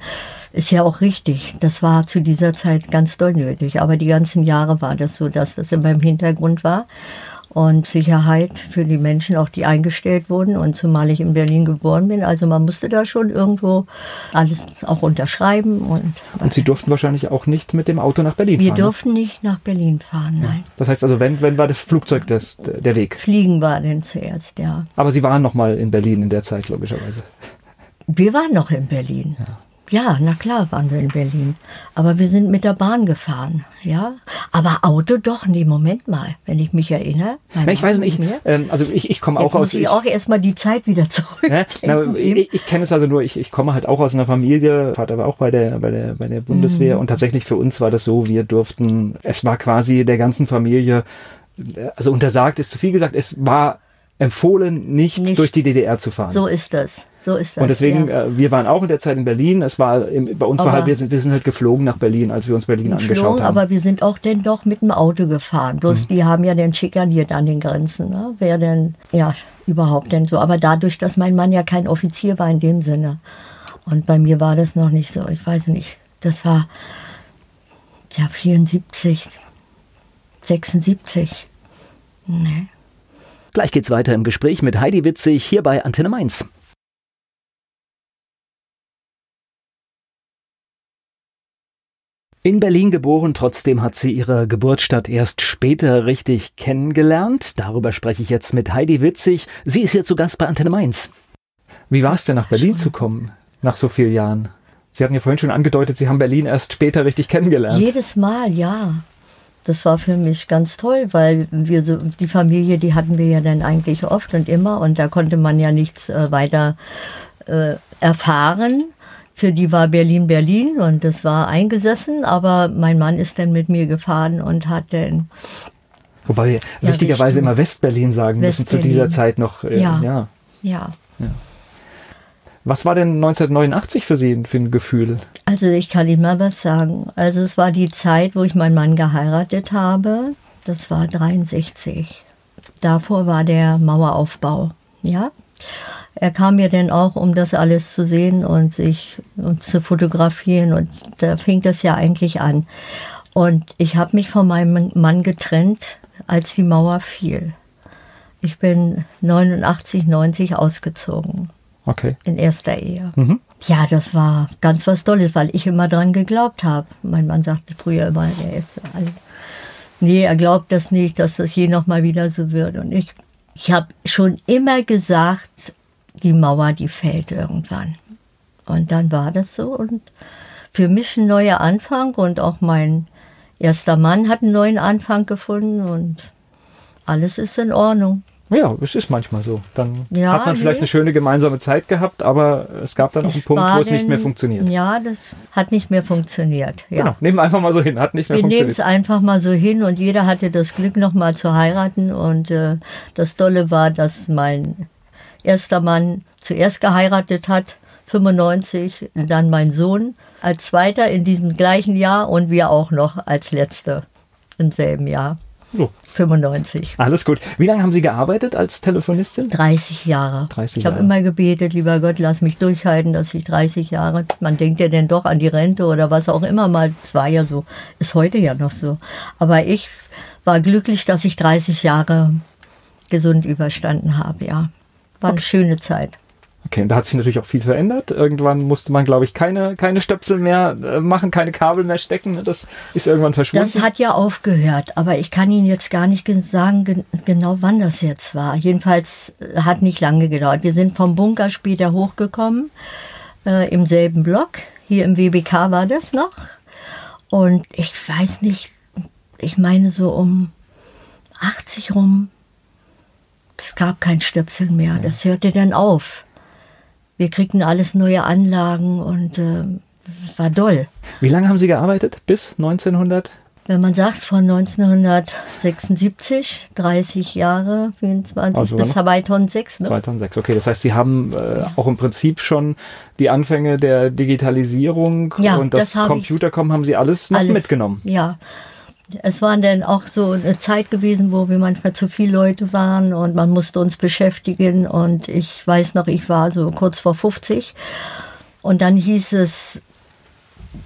Speaker 2: ist ja auch richtig, das war zu dieser Zeit ganz doll nötig. Aber die ganzen Jahre war das so, dass das immer im Hintergrund war. Und Sicherheit für die Menschen, auch die eingestellt wurden. Und zumal ich in Berlin geboren bin, also man musste da schon irgendwo alles auch unterschreiben. Und,
Speaker 1: Und sie durften wahrscheinlich auch nicht mit dem Auto nach Berlin
Speaker 2: wir
Speaker 1: fahren. ne?
Speaker 2: durften nicht nach Berlin fahren, nein.
Speaker 1: Das heißt also, wenn, wenn war das Flugzeug das, der Weg.
Speaker 2: Fliegen war denn zuerst, ja.
Speaker 1: Aber sie waren noch mal in Berlin in der Zeit, logischerweise.
Speaker 2: Wir waren noch in Berlin. Ja. na klar waren wir in Berlin. Aber wir sind mit der Bahn gefahren, ja. Aber Auto doch, nee, Moment mal, wenn ich mich erinnere.
Speaker 1: Na, ich weiß nicht,
Speaker 2: mehr.
Speaker 1: ähm, also ich, ich komme auch aus...
Speaker 2: muss ich, auch erstmal die Zeit wieder zurück.
Speaker 1: Ne? Na, ich ich kenne es also nur, ich, ich komme halt auch aus einer Familie, Vater war auch bei der, bei der, bei der Bundeswehr
Speaker 2: Mhm.
Speaker 1: und tatsächlich für uns war das so, wir durften, es war quasi der ganzen Familie, also untersagt ist zu viel gesagt, es war empfohlen, nicht,
Speaker 2: Nicht.
Speaker 1: durch die DDR zu fahren.
Speaker 2: So ist das. So ist das.
Speaker 1: und deswegen,
Speaker 2: ja.
Speaker 1: äh, wir waren auch in der Zeit in Berlin. Es war im, bei uns war
Speaker 2: Aber-
Speaker 1: halt, wir sind, wir sind halt geflogen nach Berlin, als wir uns Berlin angeschaut
Speaker 2: geflogen,
Speaker 1: haben.
Speaker 2: aber wir sind auch denn doch mit dem Auto gefahren. Bloß
Speaker 1: Mhm.
Speaker 2: die haben ja dann schikaniert an den Grenzen. Ne? Wer denn, ja, überhaupt denn so. Aber dadurch, dass mein Mann ja kein Offizier war in dem Sinne. Und bei mir war das noch nicht so. Ich weiß nicht. Das war, ja, 74, 76. Nee.
Speaker 1: Gleich geht's weiter im Gespräch mit Heidi Witzig hier bei Antenne Mainz. In Berlin geboren, trotzdem hat sie ihre Geburtsstadt erst später richtig kennengelernt. Darüber spreche ich jetzt mit Heidi Witzig. Sie ist hier zu Gast bei Antenne Mainz. Wie war es denn, nach Berlin zu kommen, nach so vielen Jahren? Sie hatten ja vorhin schon angedeutet, Sie haben Berlin erst später richtig kennengelernt.
Speaker 2: Jedes Mal, ja. Das war für mich ganz toll, weil wir so, die Familie, die hatten wir ja dann eigentlich oft und immer und da konnte man ja nichts äh, weiter äh, erfahren. Für die war Berlin Berlin und das war eingesessen, aber mein Mann ist dann mit mir gefahren und hat dann
Speaker 1: Wobei wir
Speaker 2: Ja,
Speaker 1: richtigerweise immer West-Berlin sagen müssen zu dieser Zeit noch. Äh,
Speaker 2: Ja.
Speaker 1: ja.
Speaker 2: ja.
Speaker 1: Was war denn 1989 für Sie für ein Gefühl?
Speaker 2: Also ich kann Ihnen mal was sagen. Also es war die Zeit, wo ich meinen Mann geheiratet habe. Das war 63. Davor war der Maueraufbau. Ja. Er kam mir dann auch, um das alles zu sehen und sich und zu fotografieren. Und da fing das ja eigentlich an. Und ich habe mich von meinem Mann getrennt, als die Mauer fiel. Ich bin 89, 90 ausgezogen
Speaker 1: Okay.
Speaker 2: in erster Ehe.
Speaker 1: Mhm.
Speaker 2: Ja, das war ganz was Tolles, weil ich immer dran geglaubt habe. Mein Mann sagte früher immer, er ist alt. Nee, er glaubt das nicht, dass das je noch mal wieder so wird. Und ich, ich habe schon immer gesagt, die Mauer, die fällt irgendwann. Und dann war das so. Und für mich ein neuer Anfang und auch mein erster Mann hat einen neuen Anfang gefunden und alles ist in Ordnung.
Speaker 1: Ja, es ist manchmal so. Dann
Speaker 2: Ja,
Speaker 1: hat man vielleicht
Speaker 2: nee.
Speaker 1: eine schöne gemeinsame Zeit gehabt, aber es gab dann auch einen Punkt, wo es nicht mehr funktioniert.
Speaker 2: Ja, das hat nicht mehr funktioniert. Ja.
Speaker 1: Genau, nehmen wir einfach mal so hin, hat nicht mehr
Speaker 2: Wir nehmen es
Speaker 1: funktioniert.
Speaker 2: einfach mal so hin und jeder hatte das Glück, noch mal zu heiraten. Und äh, das Tolle war, dass mein erster Mann zuerst geheiratet hat, 95, dann mein Sohn als zweiter in diesem gleichen Jahr und wir auch noch als letzte im selben Jahr,
Speaker 1: So,
Speaker 2: 95.
Speaker 1: alles gut. Wie lange haben Sie gearbeitet als Telefonistin?
Speaker 2: 30 Jahre.
Speaker 1: 30
Speaker 2: ich habe immer gebetet, lieber Gott, lass mich durchhalten, dass ich 30 Jahre, man denkt ja denn doch an die Rente oder was auch immer mal, es war ja so, ist heute ja noch so. Aber ich war glücklich, dass ich 30 Jahre gesund überstanden habe, ja. War eine schöne Zeit.
Speaker 1: Okay, und da hat sich natürlich auch viel verändert. Irgendwann musste man, glaube ich, keine, keine Stöpsel mehr äh, machen, keine Kabel mehr stecken. Das ist irgendwann verschwunden.
Speaker 2: Das hat ja aufgehört, aber ich kann Ihnen jetzt gar nicht gen- sagen, gen- genau wann das jetzt war. Jedenfalls äh, hat nicht lange gedauert. Wir sind vom Bunker später hochgekommen, äh, im selben Block. Hier im WBK war das noch. Und ich weiß nicht, ich meine so um 80 rum, es gab kein Stöpsel mehr. Das hörte dann auf. Wir kriegten alles neue Anlagen und äh, war doll.
Speaker 1: Wie lange haben Sie gearbeitet? Bis 1900?
Speaker 2: Wenn man sagt von 1976, 30 Jahre, 24
Speaker 1: Also
Speaker 2: bis
Speaker 1: noch-
Speaker 2: 2006, ne?
Speaker 1: 2006. Okay, das heißt, Sie haben äh, auch im Prinzip schon die Anfänge der Digitalisierung
Speaker 2: Ja,
Speaker 1: und das,
Speaker 2: das
Speaker 1: Computerkommen haben Sie alles noch
Speaker 2: Alles.
Speaker 1: mitgenommen.
Speaker 2: Ja. Es war dann auch so eine Zeit gewesen, wo wir manchmal zu viele Leute waren und man musste uns beschäftigen. Und ich weiß noch, ich war so kurz vor 50. Und dann hieß es,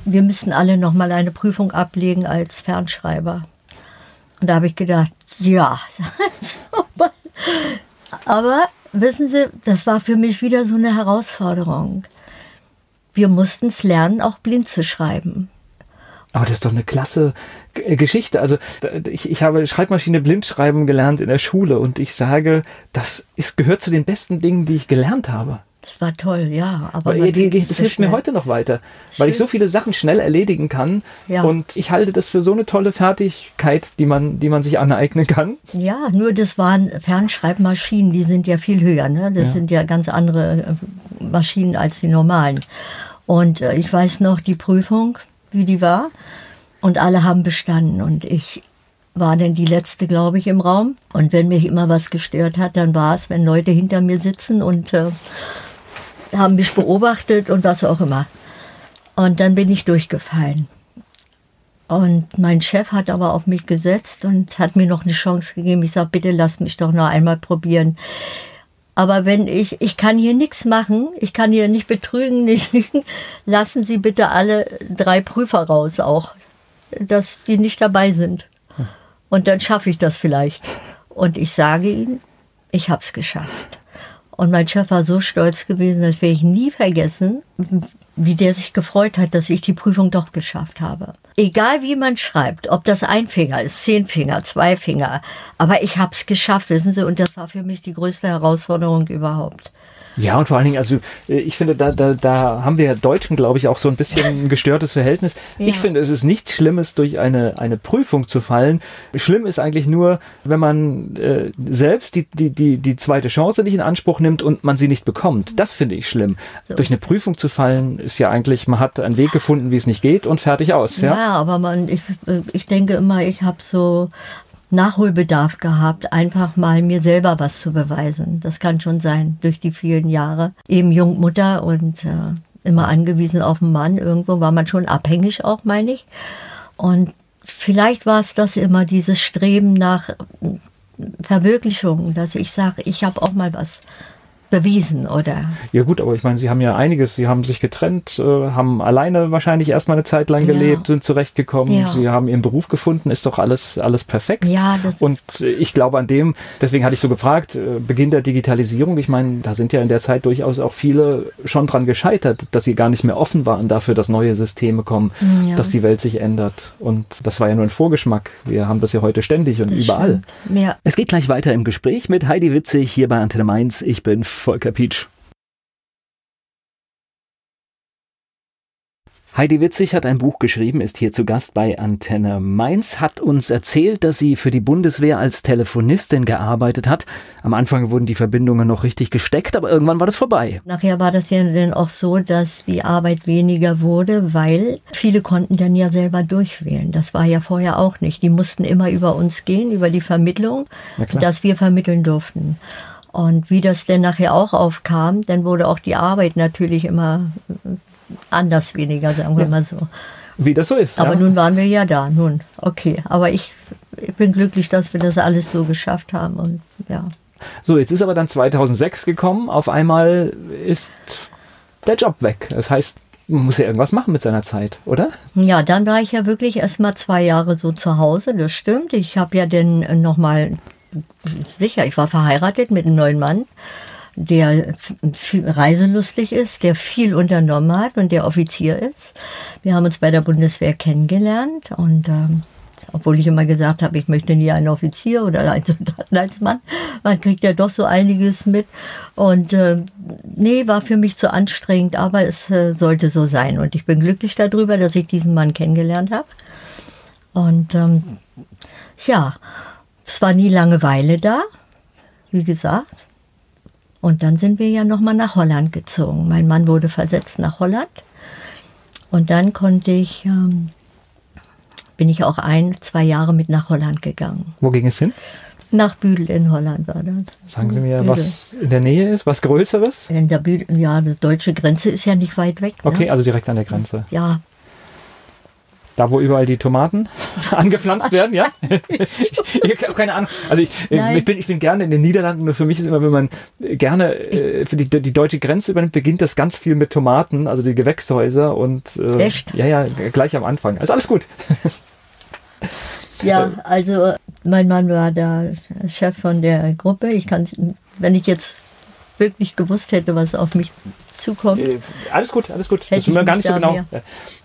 Speaker 2: wir müssten alle noch mal eine Prüfung ablegen als Fernschreiber. Und da habe ich gedacht, ja. <laughs> Aber wissen Sie, das war für mich wieder so eine Herausforderung. Wir mussten es lernen, auch blind zu schreiben.
Speaker 1: Aber das ist doch eine klasse äh, Geschichte. Also ich, ich habe Schreibmaschine blind schreiben gelernt in der Schule und ich sage, das ist, gehört zu den besten Dingen, die ich gelernt habe.
Speaker 2: Das war toll, ja. Aber
Speaker 1: Weil, die, das hilft mir heute noch weiter, weil ich so viele Sachen schnell erledigen kann
Speaker 2: Ja.
Speaker 1: und ich halte das für so eine tolle Fertigkeit, die man, die man sich aneignen kann.
Speaker 2: Ja, nur das waren Fernschreibmaschinen, die sind ja viel höher. Ne? Das
Speaker 1: Ja.
Speaker 2: sind ja ganz andere äh, Maschinen als die normalen. Und äh, ich weiß noch die Prüfung, wie die war. Und alle haben bestanden. Und ich war dann die letzte, glaube ich, im Raum. Und wenn mich immer was gestört hat, dann war es, wenn Leute hinter mir sitzen und äh, haben mich beobachtet und was auch immer. Und dann bin ich durchgefallen. Und mein Chef hat aber auf mich gesetzt und hat mir noch eine Chance gegeben. Ich sage, bitte lasst mich doch noch einmal probieren. Aber wenn ich, ich kann hier nichts machen, ich kann hier nicht betrügen, <laughs> nicht, lassen Sie bitte alle drei Prüfer raus auch, dass die nicht dabei sind. Und dann schaffe ich das vielleicht. Und ich sage Ihnen, ich habe es geschafft. Und mein Chef war so stolz gewesen, das werde ich nie vergessen, wie der sich gefreut hat, dass ich die Prüfung doch geschafft habe. Egal wie man schreibt, ob das ein Finger ist, zehn Finger, zwei Finger, aber ich habe es geschafft, wissen Sie, und das war für mich die größte Herausforderung überhaupt.
Speaker 1: Ja, und vor allen Dingen, also äh, ich finde, da, da, da haben wir Deutschen, glaube ich, auch so ein bisschen ein gestörtes Verhältnis. Ja. Ich finde, es ist nichts Schlimmes, durch eine, eine Prüfung zu fallen. Schlimm ist eigentlich nur, wenn man äh, selbst die, die, die, die zweite Chance nicht in Anspruch nimmt und man sie nicht bekommt. Das finde ich schlimm. So durch eine Prüfung zu fallen, ist ja eigentlich, man hat einen Weg gefunden, wie es nicht geht und fertig aus. Ja,
Speaker 2: ja aber man, ich, äh, ich denke immer, ich habe so Nachholbedarf gehabt, einfach mal mir selber was zu beweisen. Das kann schon sein, durch die vielen Jahre. Eben Jungmutter und äh, immer angewiesen auf einen Mann. Irgendwo war man schon abhängig auch, meine ich. Und vielleicht war es das immer, dieses Streben nach Verwirklichung, dass ich sage, ich habe auch mal was bewiesen, oder?
Speaker 1: Ja gut, aber ich meine, Sie haben ja einiges. Sie haben sich getrennt, äh, haben alleine wahrscheinlich erstmal eine Zeit lang gelebt, ja. sind zurechtgekommen. Ja. Sie haben Ihren Beruf gefunden, ist doch alles, alles perfekt.
Speaker 2: Ja, das
Speaker 1: Und ich glaube an dem, deswegen hatte ich so gefragt, äh, Beginn der Digitalisierung, ich meine, da sind ja in der Zeit durchaus auch viele schon dran gescheitert, dass sie gar nicht mehr offen waren dafür, dass neue Systeme kommen, ja. dass die Welt sich ändert. Und das war ja nur ein Vorgeschmack. Wir haben das ja heute ständig und das überall. Ja. Es geht gleich weiter im Gespräch mit Heidi Witzig hier bei Antenne Mainz. Ich bin Volker Pietsch. Heidi Witzig hat ein Buch geschrieben, ist hier zu Gast bei Antenne Mainz, hat uns erzählt, dass sie für die Bundeswehr als Telefonistin gearbeitet hat. Am Anfang wurden die Verbindungen noch richtig gesteckt, aber irgendwann war das vorbei.
Speaker 2: Nachher war das ja dann auch so, dass die Arbeit weniger wurde, weil viele konnten dann ja selber durchwählen. Das war ja vorher auch nicht. Die mussten immer über uns gehen, über die Vermittlung, dass wir vermitteln durften. Und wie das denn nachher auch aufkam, dann wurde auch die Arbeit natürlich immer anders weniger, sagen wir ja. mal so.
Speaker 1: Wie das so ist.
Speaker 2: Aber ja. nun waren wir ja da, nun, okay. Aber ich, ich bin glücklich, dass wir das alles so geschafft haben und ja.
Speaker 1: So, jetzt ist aber dann 2006 gekommen. Auf einmal ist der Job weg. Das heißt, man muss ja irgendwas machen mit seiner Zeit, oder?
Speaker 2: Ja, dann war ich ja wirklich erst mal zwei Jahre so zu Hause, das stimmt. Ich habe ja dann nochmal sicher, ich war verheiratet mit einem neuen Mann, der reiselustig ist, der viel unternommen hat und der Offizier ist. Wir haben uns bei der Bundeswehr kennengelernt und ähm, obwohl ich immer gesagt habe, ich möchte nie einen Offizier oder einen <laughs> Soldaten als Mann, man kriegt ja doch so einiges mit. Und äh, nee, war für mich zu anstrengend, aber es äh, sollte so sein. Und ich bin glücklich darüber, dass ich diesen Mann kennengelernt habe. Und ähm, ja, es war nie Langeweile da, wie gesagt. Und dann sind wir ja nochmal nach Holland gezogen. Mein Mann wurde versetzt nach Holland. Und dann konnte ich, ähm, bin ich auch ein, zwei Jahre mit nach Holland gegangen.
Speaker 1: Wo ging es hin?
Speaker 2: Nach Büdel in Holland war das.
Speaker 1: Sagen Sie mir, Büdel. was in der Nähe ist, was Größeres?
Speaker 2: In der Büdel, ja, die deutsche Grenze ist ja nicht weit weg.
Speaker 1: Ne? Okay, also direkt an der Grenze.
Speaker 2: Ja,
Speaker 1: da, wo überall die Tomaten <laughs> angepflanzt werden, ja? <laughs> ich, habe keine Ahnung. Also ich, ich, bin, ich bin gerne in den Niederlanden, nur für mich ist immer, wenn man gerne äh, für die, die deutsche Grenze übernimmt, beginnt das ganz viel mit Tomaten, also die Gewächshäuser und
Speaker 2: äh, Echt?
Speaker 1: ja, ja, gleich am Anfang. Also alles gut. <laughs>
Speaker 2: ja, also mein Mann war da Chef von der Gruppe. Ich kann, wenn ich jetzt wirklich gewusst hätte, was auf mich zukommt. Äh,
Speaker 1: alles gut, alles gut. Hätte das wissen wir gar nicht so genau.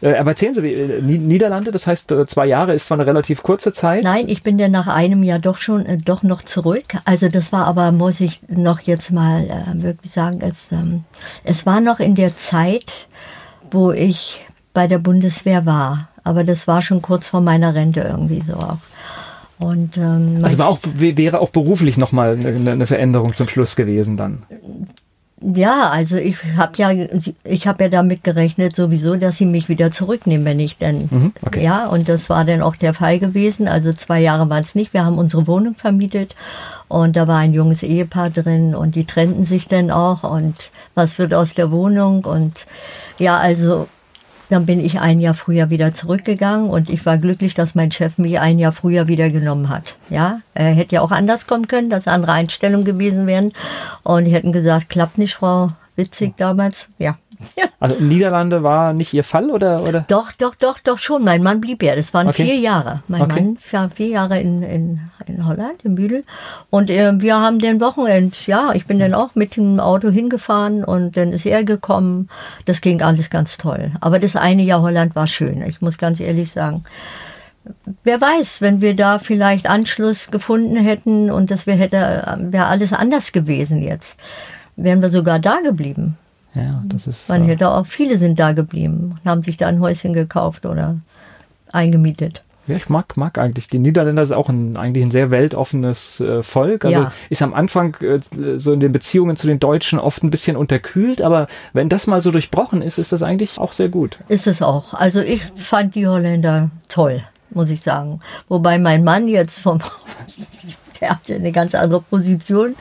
Speaker 1: Äh, aber erzählen Sie, äh, Niederlande, das heißt äh, zwei Jahre ist zwar eine relativ kurze Zeit.
Speaker 2: Nein, ich bin ja nach einem Jahr doch schon äh, doch noch zurück. Also das war aber, muss ich noch jetzt mal äh, wirklich sagen, es, ähm, es war noch in der Zeit, wo ich bei der Bundeswehr war. Aber das war schon kurz vor meiner Rente irgendwie so auch. Und, ähm,
Speaker 1: also war auch, wäre auch beruflich nochmal eine, eine Veränderung zum Schluss gewesen dann.
Speaker 2: Ja, also ich habe ja, ich habe ja damit gerechnet sowieso, dass sie mich wieder zurücknehmen, wenn ich dann, mhm, okay. ja, und das war dann auch der Fall gewesen. Also zwei Jahre waren es nicht. Wir haben unsere Wohnung vermietet und da war ein junges Ehepaar drin und die trennten sich dann auch und was wird aus der Wohnung und ja, also dann bin ich ein Jahr früher wieder zurückgegangen und ich war glücklich, dass mein Chef mich ein Jahr früher wieder genommen hat. Ja, er hätte ja auch anders kommen können, dass andere Einstellungen gewesen wären. Und die hätten gesagt, klappt nicht, Frau Witzig damals. Ja,
Speaker 1: also Niederlande war nicht Ihr Fall oder, oder?
Speaker 2: Doch, doch, doch, doch schon. Mein Mann blieb ja. Das waren okay. vier Jahre. Mein okay. Mann war vier Jahre in, in, in Holland, in Büdel. Und äh, wir haben den Wochenend, ja, ich bin dann auch mit dem Auto hingefahren und dann ist er gekommen. Das ging alles ganz toll. Aber das eine Jahr Holland war schön. Ich muss ganz ehrlich sagen. Wer weiß, wenn wir da vielleicht Anschluss gefunden hätten und das wäre hätte, wäre alles anders gewesen jetzt. wären wir sogar da geblieben.
Speaker 1: Ja, das ist.
Speaker 2: Man
Speaker 1: äh,
Speaker 2: hätte auch, viele sind da geblieben und haben sich da ein Häuschen gekauft oder eingemietet.
Speaker 1: Ja, ich mag, mag eigentlich. Die Niederländer ist auch ein, eigentlich ein sehr weltoffenes äh, Volk. Also
Speaker 2: Ja.
Speaker 1: ist am Anfang äh, so in den Beziehungen zu den Deutschen oft ein bisschen unterkühlt, aber wenn das mal so durchbrochen ist, ist das eigentlich auch sehr gut.
Speaker 2: Ist es auch. Also ich fand die Holländer toll, muss ich sagen. Wobei mein Mann jetzt vom, <laughs> der hatte eine ganz andere Position,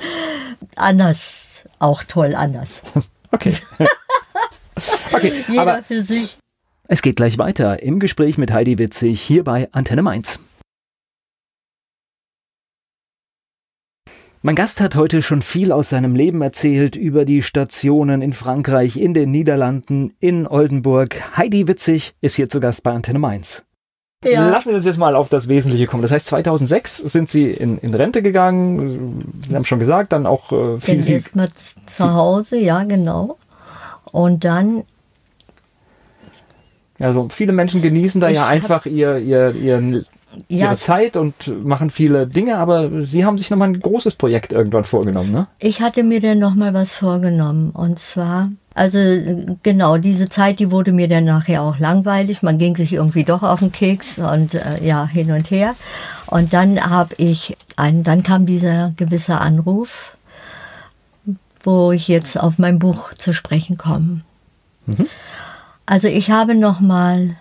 Speaker 2: anders, auch toll anders. <laughs>
Speaker 1: Okay. <laughs> okay,
Speaker 2: Jeder
Speaker 1: aber
Speaker 2: für sich.
Speaker 1: es geht gleich weiter im Gespräch mit Heidi Witzig hier bei Antenne Mainz. Mein Gast hat heute schon viel aus seinem Leben erzählt über die Stationen in Frankreich, in den Niederlanden, in Oldenburg. Heidi Witzig ist hier zu Gast bei Antenne Mainz.
Speaker 2: Ja.
Speaker 1: Lassen Sie uns jetzt mal auf das Wesentliche kommen. Das heißt, 2006 sind Sie in, in Rente gegangen. Sie haben schon gesagt, dann auch äh, viel, viel.
Speaker 2: erstmal zu Hause, ja genau. Und dann,
Speaker 1: Also viele Menschen genießen da
Speaker 2: Ich
Speaker 1: ja einfach ihr, ihr, ihren,
Speaker 2: ja,
Speaker 1: ihre Zeit und machen viele Dinge, aber Sie haben sich nochmal ein großes Projekt irgendwann vorgenommen, ne?
Speaker 2: ich hatte mir dann nochmal was vorgenommen. Und zwar, also genau, diese Zeit, die wurde mir dann nachher auch langweilig. Man ging sich irgendwie doch auf den Keks und äh, ja, hin und her. Und dann habe ich, ein, dann kam dieser gewisse Anruf, wo ich jetzt auf mein Buch zu sprechen komme. Also ich habe nochmal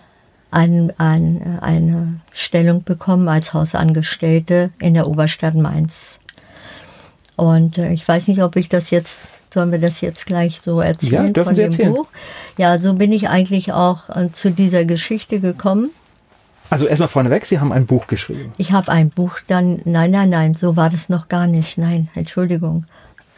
Speaker 2: ein, ein, eine Stellung bekommen als Hausangestellte in der Oberstadt Mainz. Und äh, ich weiß nicht, ob ich das jetzt, sollen wir das jetzt gleich so erzählen
Speaker 1: Ja, dürfen
Speaker 2: von
Speaker 1: Sie
Speaker 2: dem
Speaker 1: erzählen.
Speaker 2: Buch? Ja, so bin ich eigentlich auch äh, zu dieser Geschichte gekommen.
Speaker 1: Also erstmal vorneweg, Sie haben ein Buch geschrieben.
Speaker 2: Ich habe ein Buch dann, nein, nein, nein, so war das noch gar nicht. Nein, Entschuldigung.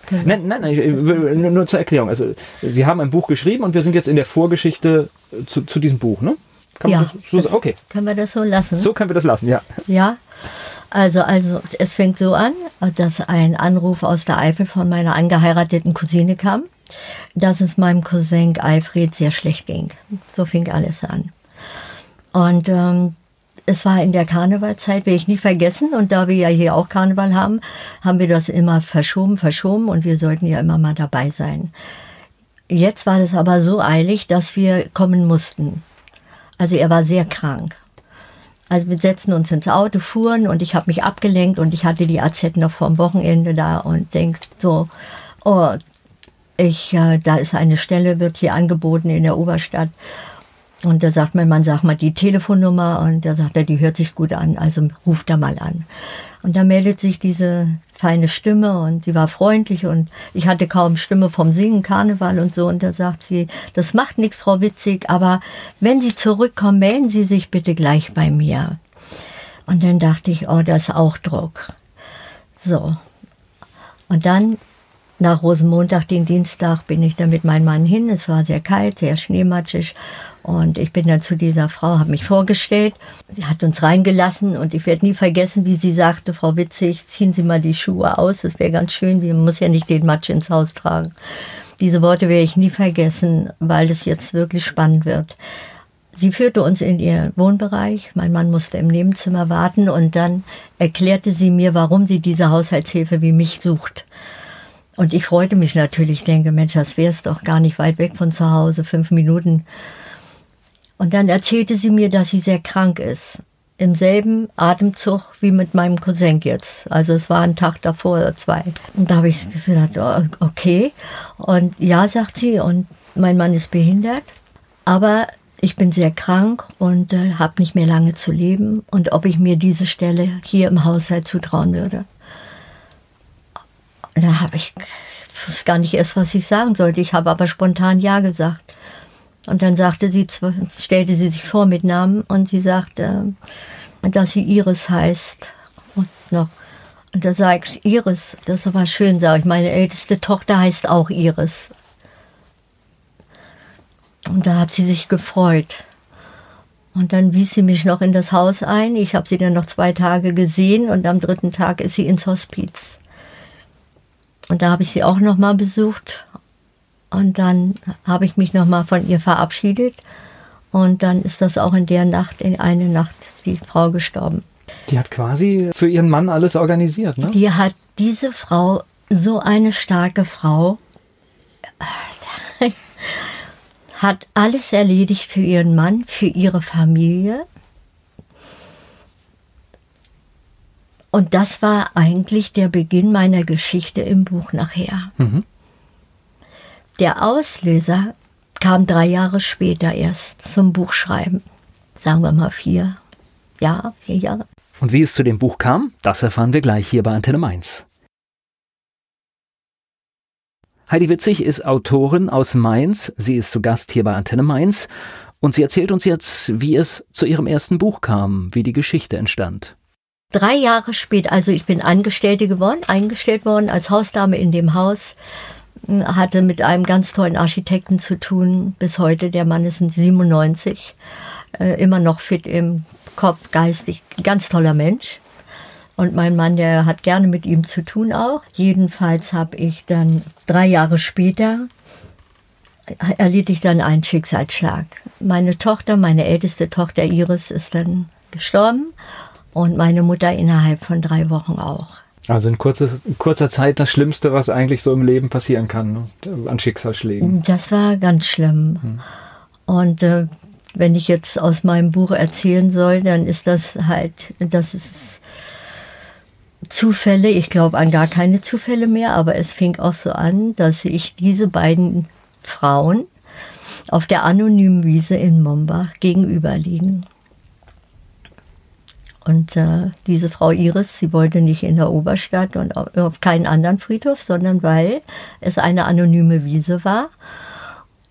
Speaker 1: Nein, nein, nein, will- nur, nur zur Erklärung. Also Sie haben ein Buch geschrieben und wir sind jetzt in der Vorgeschichte zu, zu diesem Buch, ne? Kann
Speaker 2: Ja,
Speaker 1: so sagen? Okay,
Speaker 2: Können wir das so lassen?
Speaker 1: so können wir das lassen, ja.
Speaker 2: Ja, also, also es fängt so an, dass ein Anruf aus der Eifel von meiner angeheirateten Cousine kam, dass es meinem Cousin Alfred sehr schlecht ging. So fing alles an. Und ähm, es war in der Karnevalzeit, werde ich nie vergessen. Und da wir ja hier auch Karneval haben, haben wir das immer verschoben, verschoben und wir sollten ja immer mal dabei sein. Jetzt war es aber so eilig, dass wir kommen mussten. Also er war sehr krank. Also wir setzten uns ins Auto, fuhren und ich habe mich abgelenkt und ich hatte die AZ noch vom Wochenende da und denk so, oh, ich, äh, da ist eine Stelle, wird hier angeboten in der Oberstadt. Und da sagt mein Mann, sag mal die Telefonnummer und da sagt er, die hört sich gut an, also ruf da mal an. Und da meldet sich diese feine Stimme und sie war freundlich und ich hatte kaum Stimme vom Singen, Karneval und so. Und da sagt sie, das macht nichts, Frau Witzig, aber wenn Sie zurückkommen, melden Sie sich bitte gleich bei mir. Und dann dachte ich, oh, das ist auch Druck. So. Und dann nach Rosenmontag, den Dienstag, bin ich dann mit meinem Mann hin. Es war sehr kalt, sehr schneematschig. Und ich bin dann zu dieser Frau, habe mich vorgestellt. Sie hat uns reingelassen und ich werde nie vergessen, wie sie sagte, Frau Witzig, ziehen Sie mal die Schuhe aus. Das wäre ganz schön. Man muss ja nicht den Matsch ins Haus tragen. Diese Worte werde ich nie vergessen, weil es jetzt wirklich spannend wird. Sie führte uns in ihr Wohnbereich. Mein Mann musste im Nebenzimmer warten und dann erklärte sie mir, warum sie diese Haushaltshilfe wie mich sucht. Und ich freute mich natürlich, denke, Mensch, das wär's doch gar nicht weit weg von zu Hause, fünf Minuten. Und dann erzählte sie mir, dass sie sehr krank ist. Im selben Atemzug wie mit meinem Cousin jetzt. Also es war ein Tag davor oder zwei. Und da habe ich gesagt, oh, okay. Und ja, sagt sie, und mein Mann ist behindert. Aber ich bin sehr krank und äh, habe nicht mehr lange zu leben. Und ob ich mir diese Stelle hier im Haushalt zutrauen würde. Da habe ich ich wusste gar nicht erst, was ich sagen sollte. Ich habe aber spontan Ja gesagt. Und dann sagte sie, stellte sie sich vor mit Namen und sie sagte, dass sie Iris heißt. Und noch. Und da sage ich, Iris, das ist aber schön, sage ich. Meine älteste Tochter heißt auch Iris. Und da hat sie sich gefreut. Und dann wies sie mich noch in das Haus ein. Ich habe sie dann noch zwei Tage gesehen und am dritten Tag ist sie ins Hospiz. Und da habe ich sie auch noch mal besucht. Und dann habe ich mich noch mal von ihr verabschiedet. Und dann ist das auch in der Nacht, in eine Nacht, ist die Frau gestorben.
Speaker 1: Die hat quasi für ihren Mann alles organisiert, ne?
Speaker 2: Die hat diese Frau, so eine starke Frau, <laughs> hat alles erledigt für ihren Mann, für ihre Familie. Und das war eigentlich der Beginn meiner Geschichte im Buch nachher. Mhm. Der Auslöser kam drei Jahre später erst zum Buchschreiben. Sagen wir mal vier. Ja, vier Jahre.
Speaker 1: Und wie es zu dem Buch kam, das erfahren wir gleich hier bei Antenne Mainz. Heidi Witzig ist Autorin aus Mainz. Sie ist zu Gast hier bei Antenne Mainz. Und sie erzählt uns jetzt, wie es zu ihrem ersten Buch kam, wie die Geschichte entstand.
Speaker 2: Drei Jahre später, also ich bin Angestellte geworden, eingestellt worden als Hausdame in dem Haus, hatte mit einem ganz tollen Architekten zu tun. Bis heute, der Mann ist 97, äh, immer noch fit im Kopf, geistig, ganz toller Mensch. Und mein Mann, der hat gerne mit ihm zu tun auch. Jedenfalls habe ich dann drei Jahre später erlitt ich dann einen Schicksalsschlag. Meine Tochter, meine älteste Tochter Iris, ist dann gestorben und meine Mutter innerhalb von drei Wochen auch.
Speaker 1: Also in, kurzer, in kurzer Zeit das Schlimmste, was eigentlich so im Leben passieren kann, ne? an Schicksalsschlägen.
Speaker 2: Das war ganz schlimm. Hm. Und äh, wenn ich jetzt aus meinem Buch erzählen soll, dann ist das halt, das ist Zufälle. Ich glaube an gar keine Zufälle mehr, aber es fing auch so an, dass ich diese beiden Frauen auf der anonymen Wiese in Mombach gegenüberliegen. Und äh, diese Frau Iris, sie wollte nicht in der Oberstadt und auf keinen anderen Friedhof, sondern weil es eine anonyme Wiese war.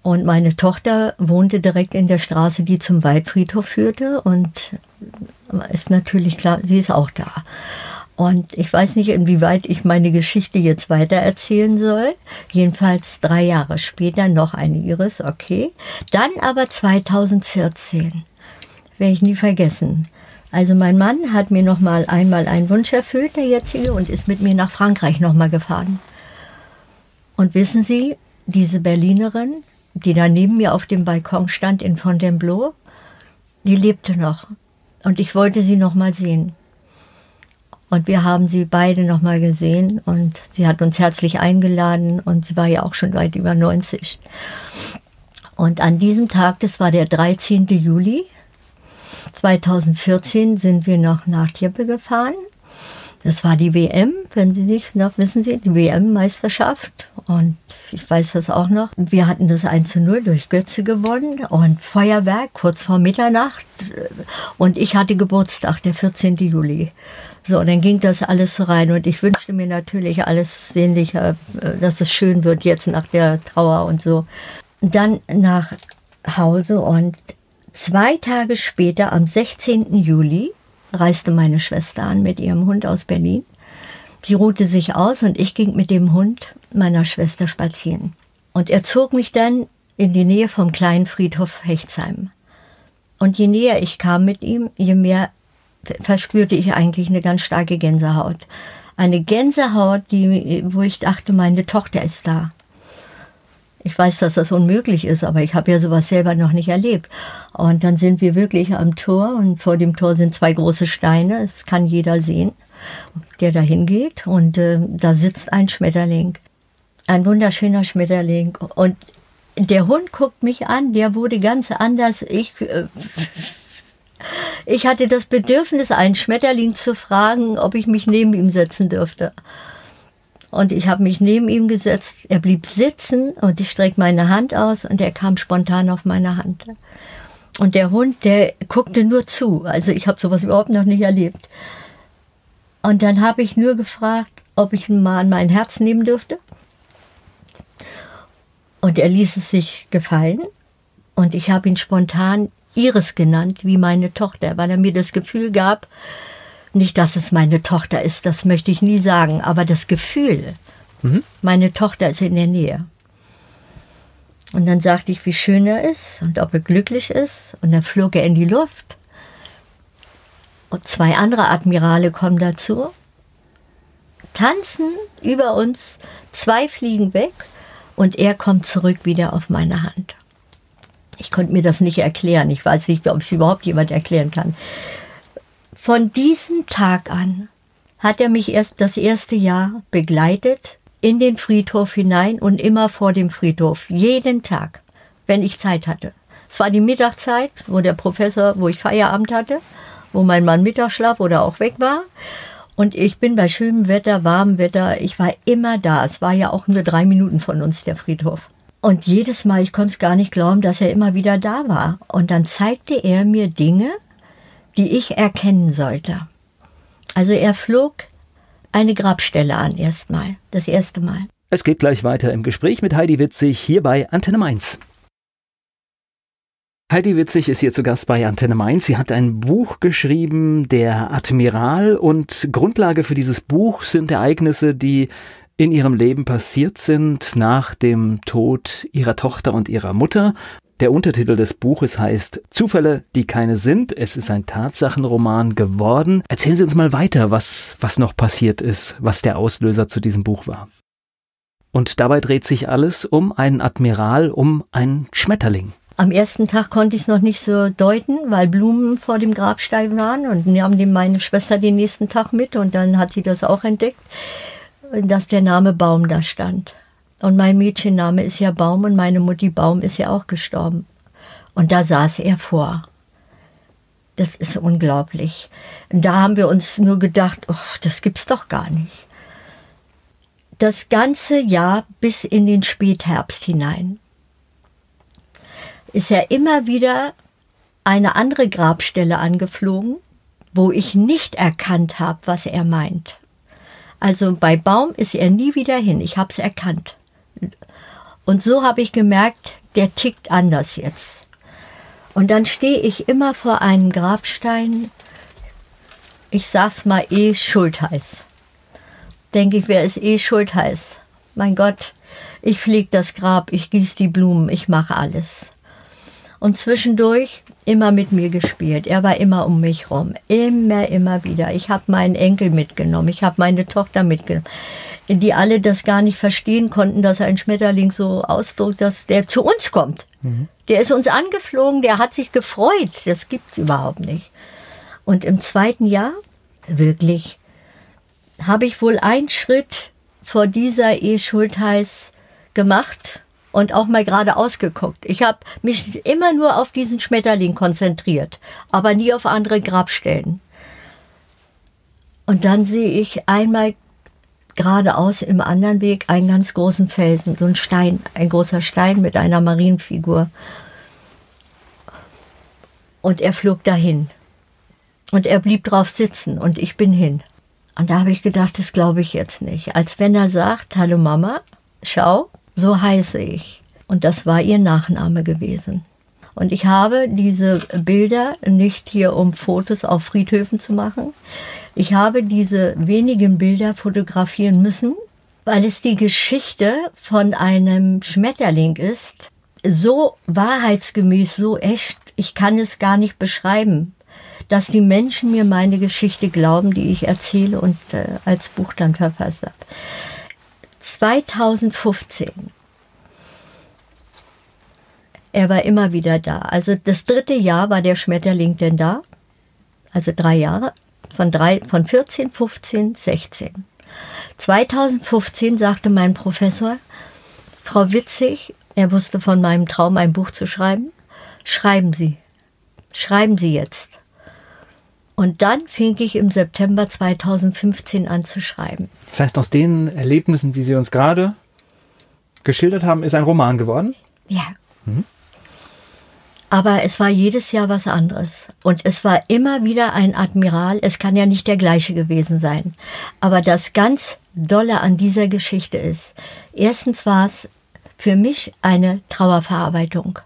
Speaker 2: Und meine Tochter wohnte direkt in der Straße, die zum Waldfriedhof führte. Und ist natürlich klar, sie ist auch da. Und ich weiß nicht, inwieweit ich meine Geschichte jetzt weiter erzählen soll. Jedenfalls drei Jahre später noch eine Iris, okay. Dann aber 2014. Werde ich nie vergessen. Also mein Mann hat mir noch mal einmal einen Wunsch erfüllt, der jetzige, und ist mit mir nach Frankreich noch mal gefahren. Und wissen Sie, diese Berlinerin, die da neben mir auf dem Balkon stand in Fontainebleau, die lebte noch. Und ich wollte sie noch mal sehen. Und wir haben sie beide noch mal gesehen und sie hat uns herzlich eingeladen und sie war ja auch schon weit über 90. Und an diesem Tag, das war der 13. Juli 2014, sind wir noch nach Dieppe gefahren. Das war die WM, wenn Sie nicht noch wissen Sie, die WM-Meisterschaft. Und ich weiß das auch noch. Wir hatten das 1 zu 0 durch Götze gewonnen und Feuerwerk kurz vor Mitternacht. Und ich hatte Geburtstag, der 14. Juli. So, dann ging das alles so rein und ich wünschte mir natürlich alles sehnlicher, äh, dass es schön wird jetzt nach der Trauer und so. Dann nach Hause und zwei Tage später, am 16. Juli, reiste meine Schwester an mit ihrem Hund aus Berlin. Die ruhte sich aus und ich ging mit dem Hund meiner Schwester spazieren. Und er zog mich dann in die Nähe vom kleinen Friedhof Hechtsheim. Und je näher ich kam mit ihm, je mehr verspürte ich eigentlich eine ganz starke Gänsehaut. Eine Gänsehaut, die, wo ich dachte, meine Tochter ist da. Ich weiß, dass das unmöglich ist, aber ich habe ja sowas selber noch nicht erlebt. Und dann sind wir wirklich am Tor und vor dem Tor sind zwei große Steine. Das kann jeder sehen der da hingeht und äh, da sitzt ein Schmetterling. Ein wunderschöner Schmetterling. Und der Hund guckt mich an, der wurde ganz anders. Ich, äh, ich hatte das Bedürfnis, einen Schmetterling zu fragen, ob ich mich neben ihm setzen dürfte. Und ich habe mich neben ihm gesetzt. Er blieb sitzen und ich streckte meine Hand aus und er kam spontan auf meine Hand. Und der Hund, der guckte nur zu. Also ich habe sowas überhaupt noch nicht erlebt. Und dann habe ich nur gefragt, ob ich ihn mal an mein Herz nehmen dürfte. Und er ließ es sich gefallen. Und ich habe ihn spontan Iris genannt, wie meine Tochter, weil er mir das Gefühl gab, nicht, dass es meine Tochter ist, das möchte ich nie sagen, aber das Gefühl, mhm. meine Tochter ist in der Nähe. Und dann sagte ich, wie schön er ist und ob er glücklich ist. Und dann flog er in die Luft. Und zwei andere Admirale kommen dazu, tanzen über uns, zwei fliegen weg und er kommt zurück wieder auf meine Hand. Ich konnte mir das nicht erklären. Ich weiß nicht, ob es überhaupt jemand erklären kann. Von diesem Tag an hat er mich erst das erste Jahr begleitet in den Friedhof hinein und immer vor dem Friedhof. Jeden Tag, wenn ich Zeit hatte. Es war die Mittagszeit, wo der Professor, wo ich Feierabend hatte, wo mein Mann Mittagsschlaf oder auch weg war. Und ich bin bei schönem Wetter, warmem Wetter, ich war immer da. Es war ja auch nur drei Minuten von uns, der Friedhof. Und jedes Mal, ich konnte es gar nicht glauben, dass er immer wieder da war. Und dann zeigte er mir Dinge, die ich erkennen sollte. Also er flog eine Grabstelle an erstmal, das erste Mal.
Speaker 1: Es geht gleich weiter im Gespräch mit Heidi Witzig hier bei Antenne Mainz. Heidi Witzig ist hier zu Gast bei Antenne Mainz. Sie hat ein Buch geschrieben, Der Admiral, und Grundlage für dieses Buch sind Ereignisse, die in ihrem Leben passiert sind nach dem Tod ihrer Tochter und ihrer Mutter. Der Untertitel des Buches heißt Zufälle, die keine sind. Es ist ein Tatsachenroman geworden. Erzählen Sie uns mal weiter, was, was noch passiert ist, was der Auslöser zu diesem Buch war. Und dabei dreht sich alles um einen Admiral, um einen Schmetterling.
Speaker 2: Am ersten Tag konnte ich es noch nicht so deuten, weil Blumen vor dem Grabstein waren und nahm meine Schwester den nächsten Tag mit und dann hat sie das auch entdeckt, dass der Name Baum da stand. Und mein Mädchenname ist ja Baum und meine Mutti Baum ist ja auch gestorben. Und da saß er vor. Das ist unglaublich. Und da haben wir uns nur gedacht, oh, das gibt's doch gar nicht. Das ganze Jahr bis in den Spätherbst hinein ist er immer wieder eine andere Grabstelle angeflogen, wo ich nicht erkannt habe, was er meint. Also bei Baum ist er nie wieder hin. Ich habe es erkannt. Und so habe ich gemerkt, der tickt anders jetzt. Und dann stehe ich immer vor einem Grabstein, ich sag's mal, eh Schultheiß. Denke ich, wer ist eh Schultheiß? Mein Gott, ich pflege das Grab, ich gieße die Blumen, ich mache alles und zwischendurch immer mit mir gespielt. Er war immer um mich rum, immer, immer wieder. Ich habe meinen Enkel mitgenommen, ich habe meine Tochter mitgenommen, die alle das gar nicht verstehen konnten, dass ein Schmetterling so ausdrückt, dass der zu uns kommt. Mhm. Der ist uns angeflogen, der hat sich gefreut. Das gibt's überhaupt nicht. Und im zweiten Jahr, wirklich, habe ich wohl einen Schritt vor dieser E-Schultheiß gemacht und auch mal gerade ausgeguckt. Ich habe mich immer nur auf diesen Schmetterling konzentriert, aber nie auf andere Grabstellen. Und dann sehe ich einmal geradeaus im anderen Weg einen ganz großen Felsen, so ein Stein, ein großer Stein mit einer Marienfigur. Und er flog dahin. Und er blieb drauf sitzen und ich bin hin. Und da habe ich gedacht, das glaube ich jetzt nicht. Als wenn er sagt, hallo Mama, schau, so heiße ich. Und das war ihr Nachname gewesen. Und ich habe diese Bilder nicht hier, um Fotos auf Friedhöfen zu machen. Ich habe diese wenigen Bilder fotografieren müssen, weil es die Geschichte von einem Schmetterling ist. So wahrheitsgemäß, so echt, ich kann es gar nicht beschreiben, dass die Menschen mir meine Geschichte glauben, die ich erzähle und äh, als Buch dann verfasst habe. 2015. Er war immer wieder da. Also das dritte Jahr war der Schmetterling denn da. Also drei Jahre. Von, drei, von 14, 15, 16. 2015 sagte mein Professor, Frau Witzig, er wusste von meinem Traum, ein Buch zu schreiben, schreiben Sie. Schreiben Sie jetzt. Und dann fing ich im September 2015 an zu schreiben.
Speaker 1: Das heißt, aus den Erlebnissen, die Sie uns gerade geschildert haben, ist ein Roman geworden?
Speaker 2: Ja. Mhm. Aber es war jedes Jahr was anderes. Und es war immer wieder ein Admiral. Es kann ja nicht der gleiche gewesen sein. Aber das ganz Dolle an dieser Geschichte ist, erstens war es für mich eine Trauerverarbeitung.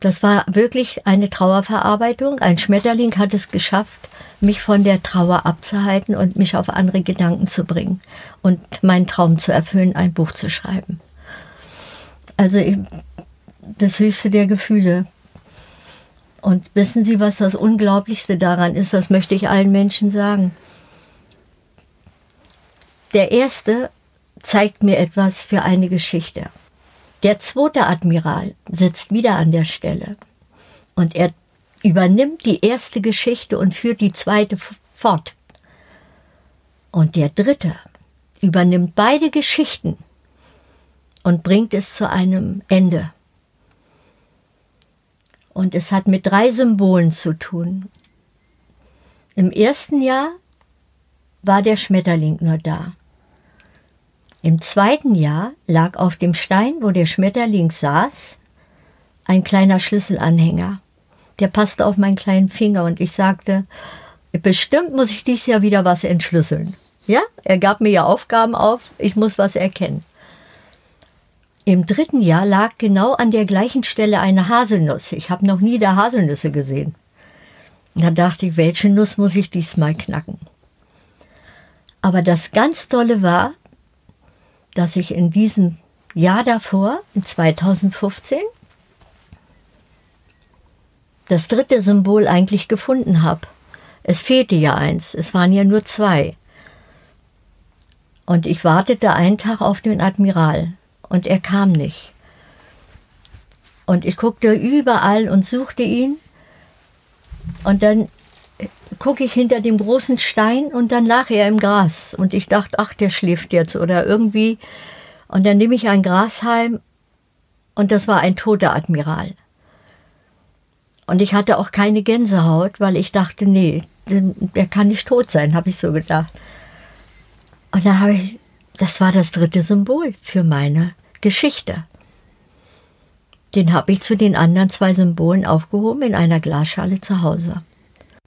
Speaker 2: Das war wirklich eine Trauerverarbeitung. Ein Schmetterling hat es geschafft, mich von der Trauer abzuhalten und mich auf andere Gedanken zu bringen und meinen Traum zu erfüllen, ein Buch zu schreiben. Also das höchste der Gefühle. Und wissen Sie, was das Unglaublichste daran ist? Das möchte ich allen Menschen sagen. Der erste zeigt mir etwas für eine Geschichte. Der zweite Admiral sitzt wieder an der Stelle und er übernimmt die erste Geschichte und führt die zweite fort. Und der dritte übernimmt beide Geschichten und bringt es zu einem Ende. Und es hat mit drei Symbolen zu tun. Im ersten Jahr war der Schmetterling nur da. Im zweiten Jahr lag auf dem Stein, wo der Schmetterling saß, ein kleiner Schlüsselanhänger. Der passte auf meinen kleinen Finger und ich sagte, bestimmt muss ich dieses Jahr wieder was entschlüsseln. Ja, er gab mir ja Aufgaben auf, ich muss was erkennen. Im dritten Jahr lag genau an der gleichen Stelle eine Haselnuss. Ich habe noch nie da Haselnüsse gesehen. Da dachte ich, welche Nuss muss ich diesmal knacken? Aber das ganz Tolle war, dass ich in diesem Jahr davor, in 2015, das dritte Symbol eigentlich gefunden habe. Es fehlte ja eins, es waren ja nur zwei. Und ich wartete einen Tag auf den Admiral und er kam nicht. Und ich guckte überall und suchte ihn. Und dann gucke ich hinter dem großen Stein und dann lag er im Gras. Und ich dachte, ach, der schläft jetzt oder irgendwie. Und dann nehme ich ein Grashalm und das war ein toter Admiral. Und ich hatte auch keine Gänsehaut, weil ich dachte, nee, der kann nicht tot sein, habe ich so gedacht. Und da habe ich das war das dritte Symbol für meine Geschichte. Den habe ich zu den anderen zwei Symbolen aufgehoben in einer Glasschale zu Hause.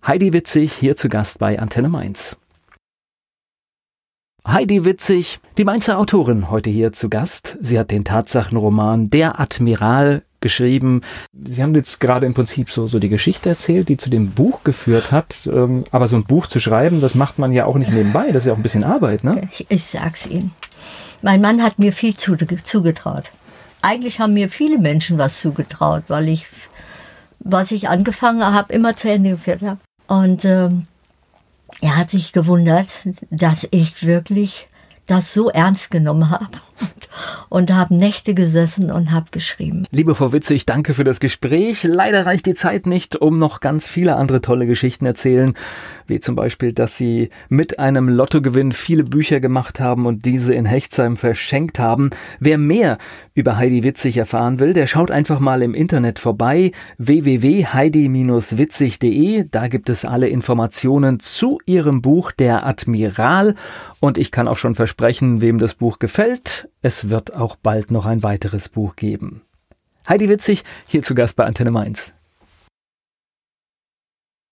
Speaker 1: Heidi Witzig hier zu Gast bei Antenne Mainz. Heidi Witzig, die Mainzer Autorin, heute hier zu Gast. Sie hat den Tatsachenroman Der Admiral geschrieben. Sie haben jetzt gerade im Prinzip so, so die Geschichte erzählt, die zu dem Buch geführt hat. Ähm, aber so ein Buch zu schreiben, das macht man ja auch nicht nebenbei. Das ist ja auch ein bisschen Arbeit, ne?
Speaker 2: Ich, ich sag's Ihnen. Mein Mann hat mir viel zugetraut. Eigentlich haben mir viele Menschen was zugetraut, weil ich, was ich angefangen habe, immer zu Ende geführt habe. Und ähm, er hat sich gewundert, dass ich wirklich das so ernst genommen habe und habe Nächte gesessen und habe geschrieben.
Speaker 1: Liebe Frau Witzig, danke für das Gespräch. Leider reicht die Zeit nicht, um noch ganz viele andere tolle Geschichten erzählen, wie zum Beispiel, dass Sie mit einem Lottogewinn viele Bücher gemacht haben und diese in Hechtsheim verschenkt haben. Wer mehr über Heidi Witzig erfahren will, der schaut einfach mal im Internet vorbei www.heidi-witzig.de. Da gibt es alle Informationen zu ihrem Buch Der Admiral und ich kann auch schon versprechen, wem das Buch gefällt, es wird auch bald noch ein weiteres Buch geben. Heidi Witzig, hier zu Gast bei Antenne Mainz.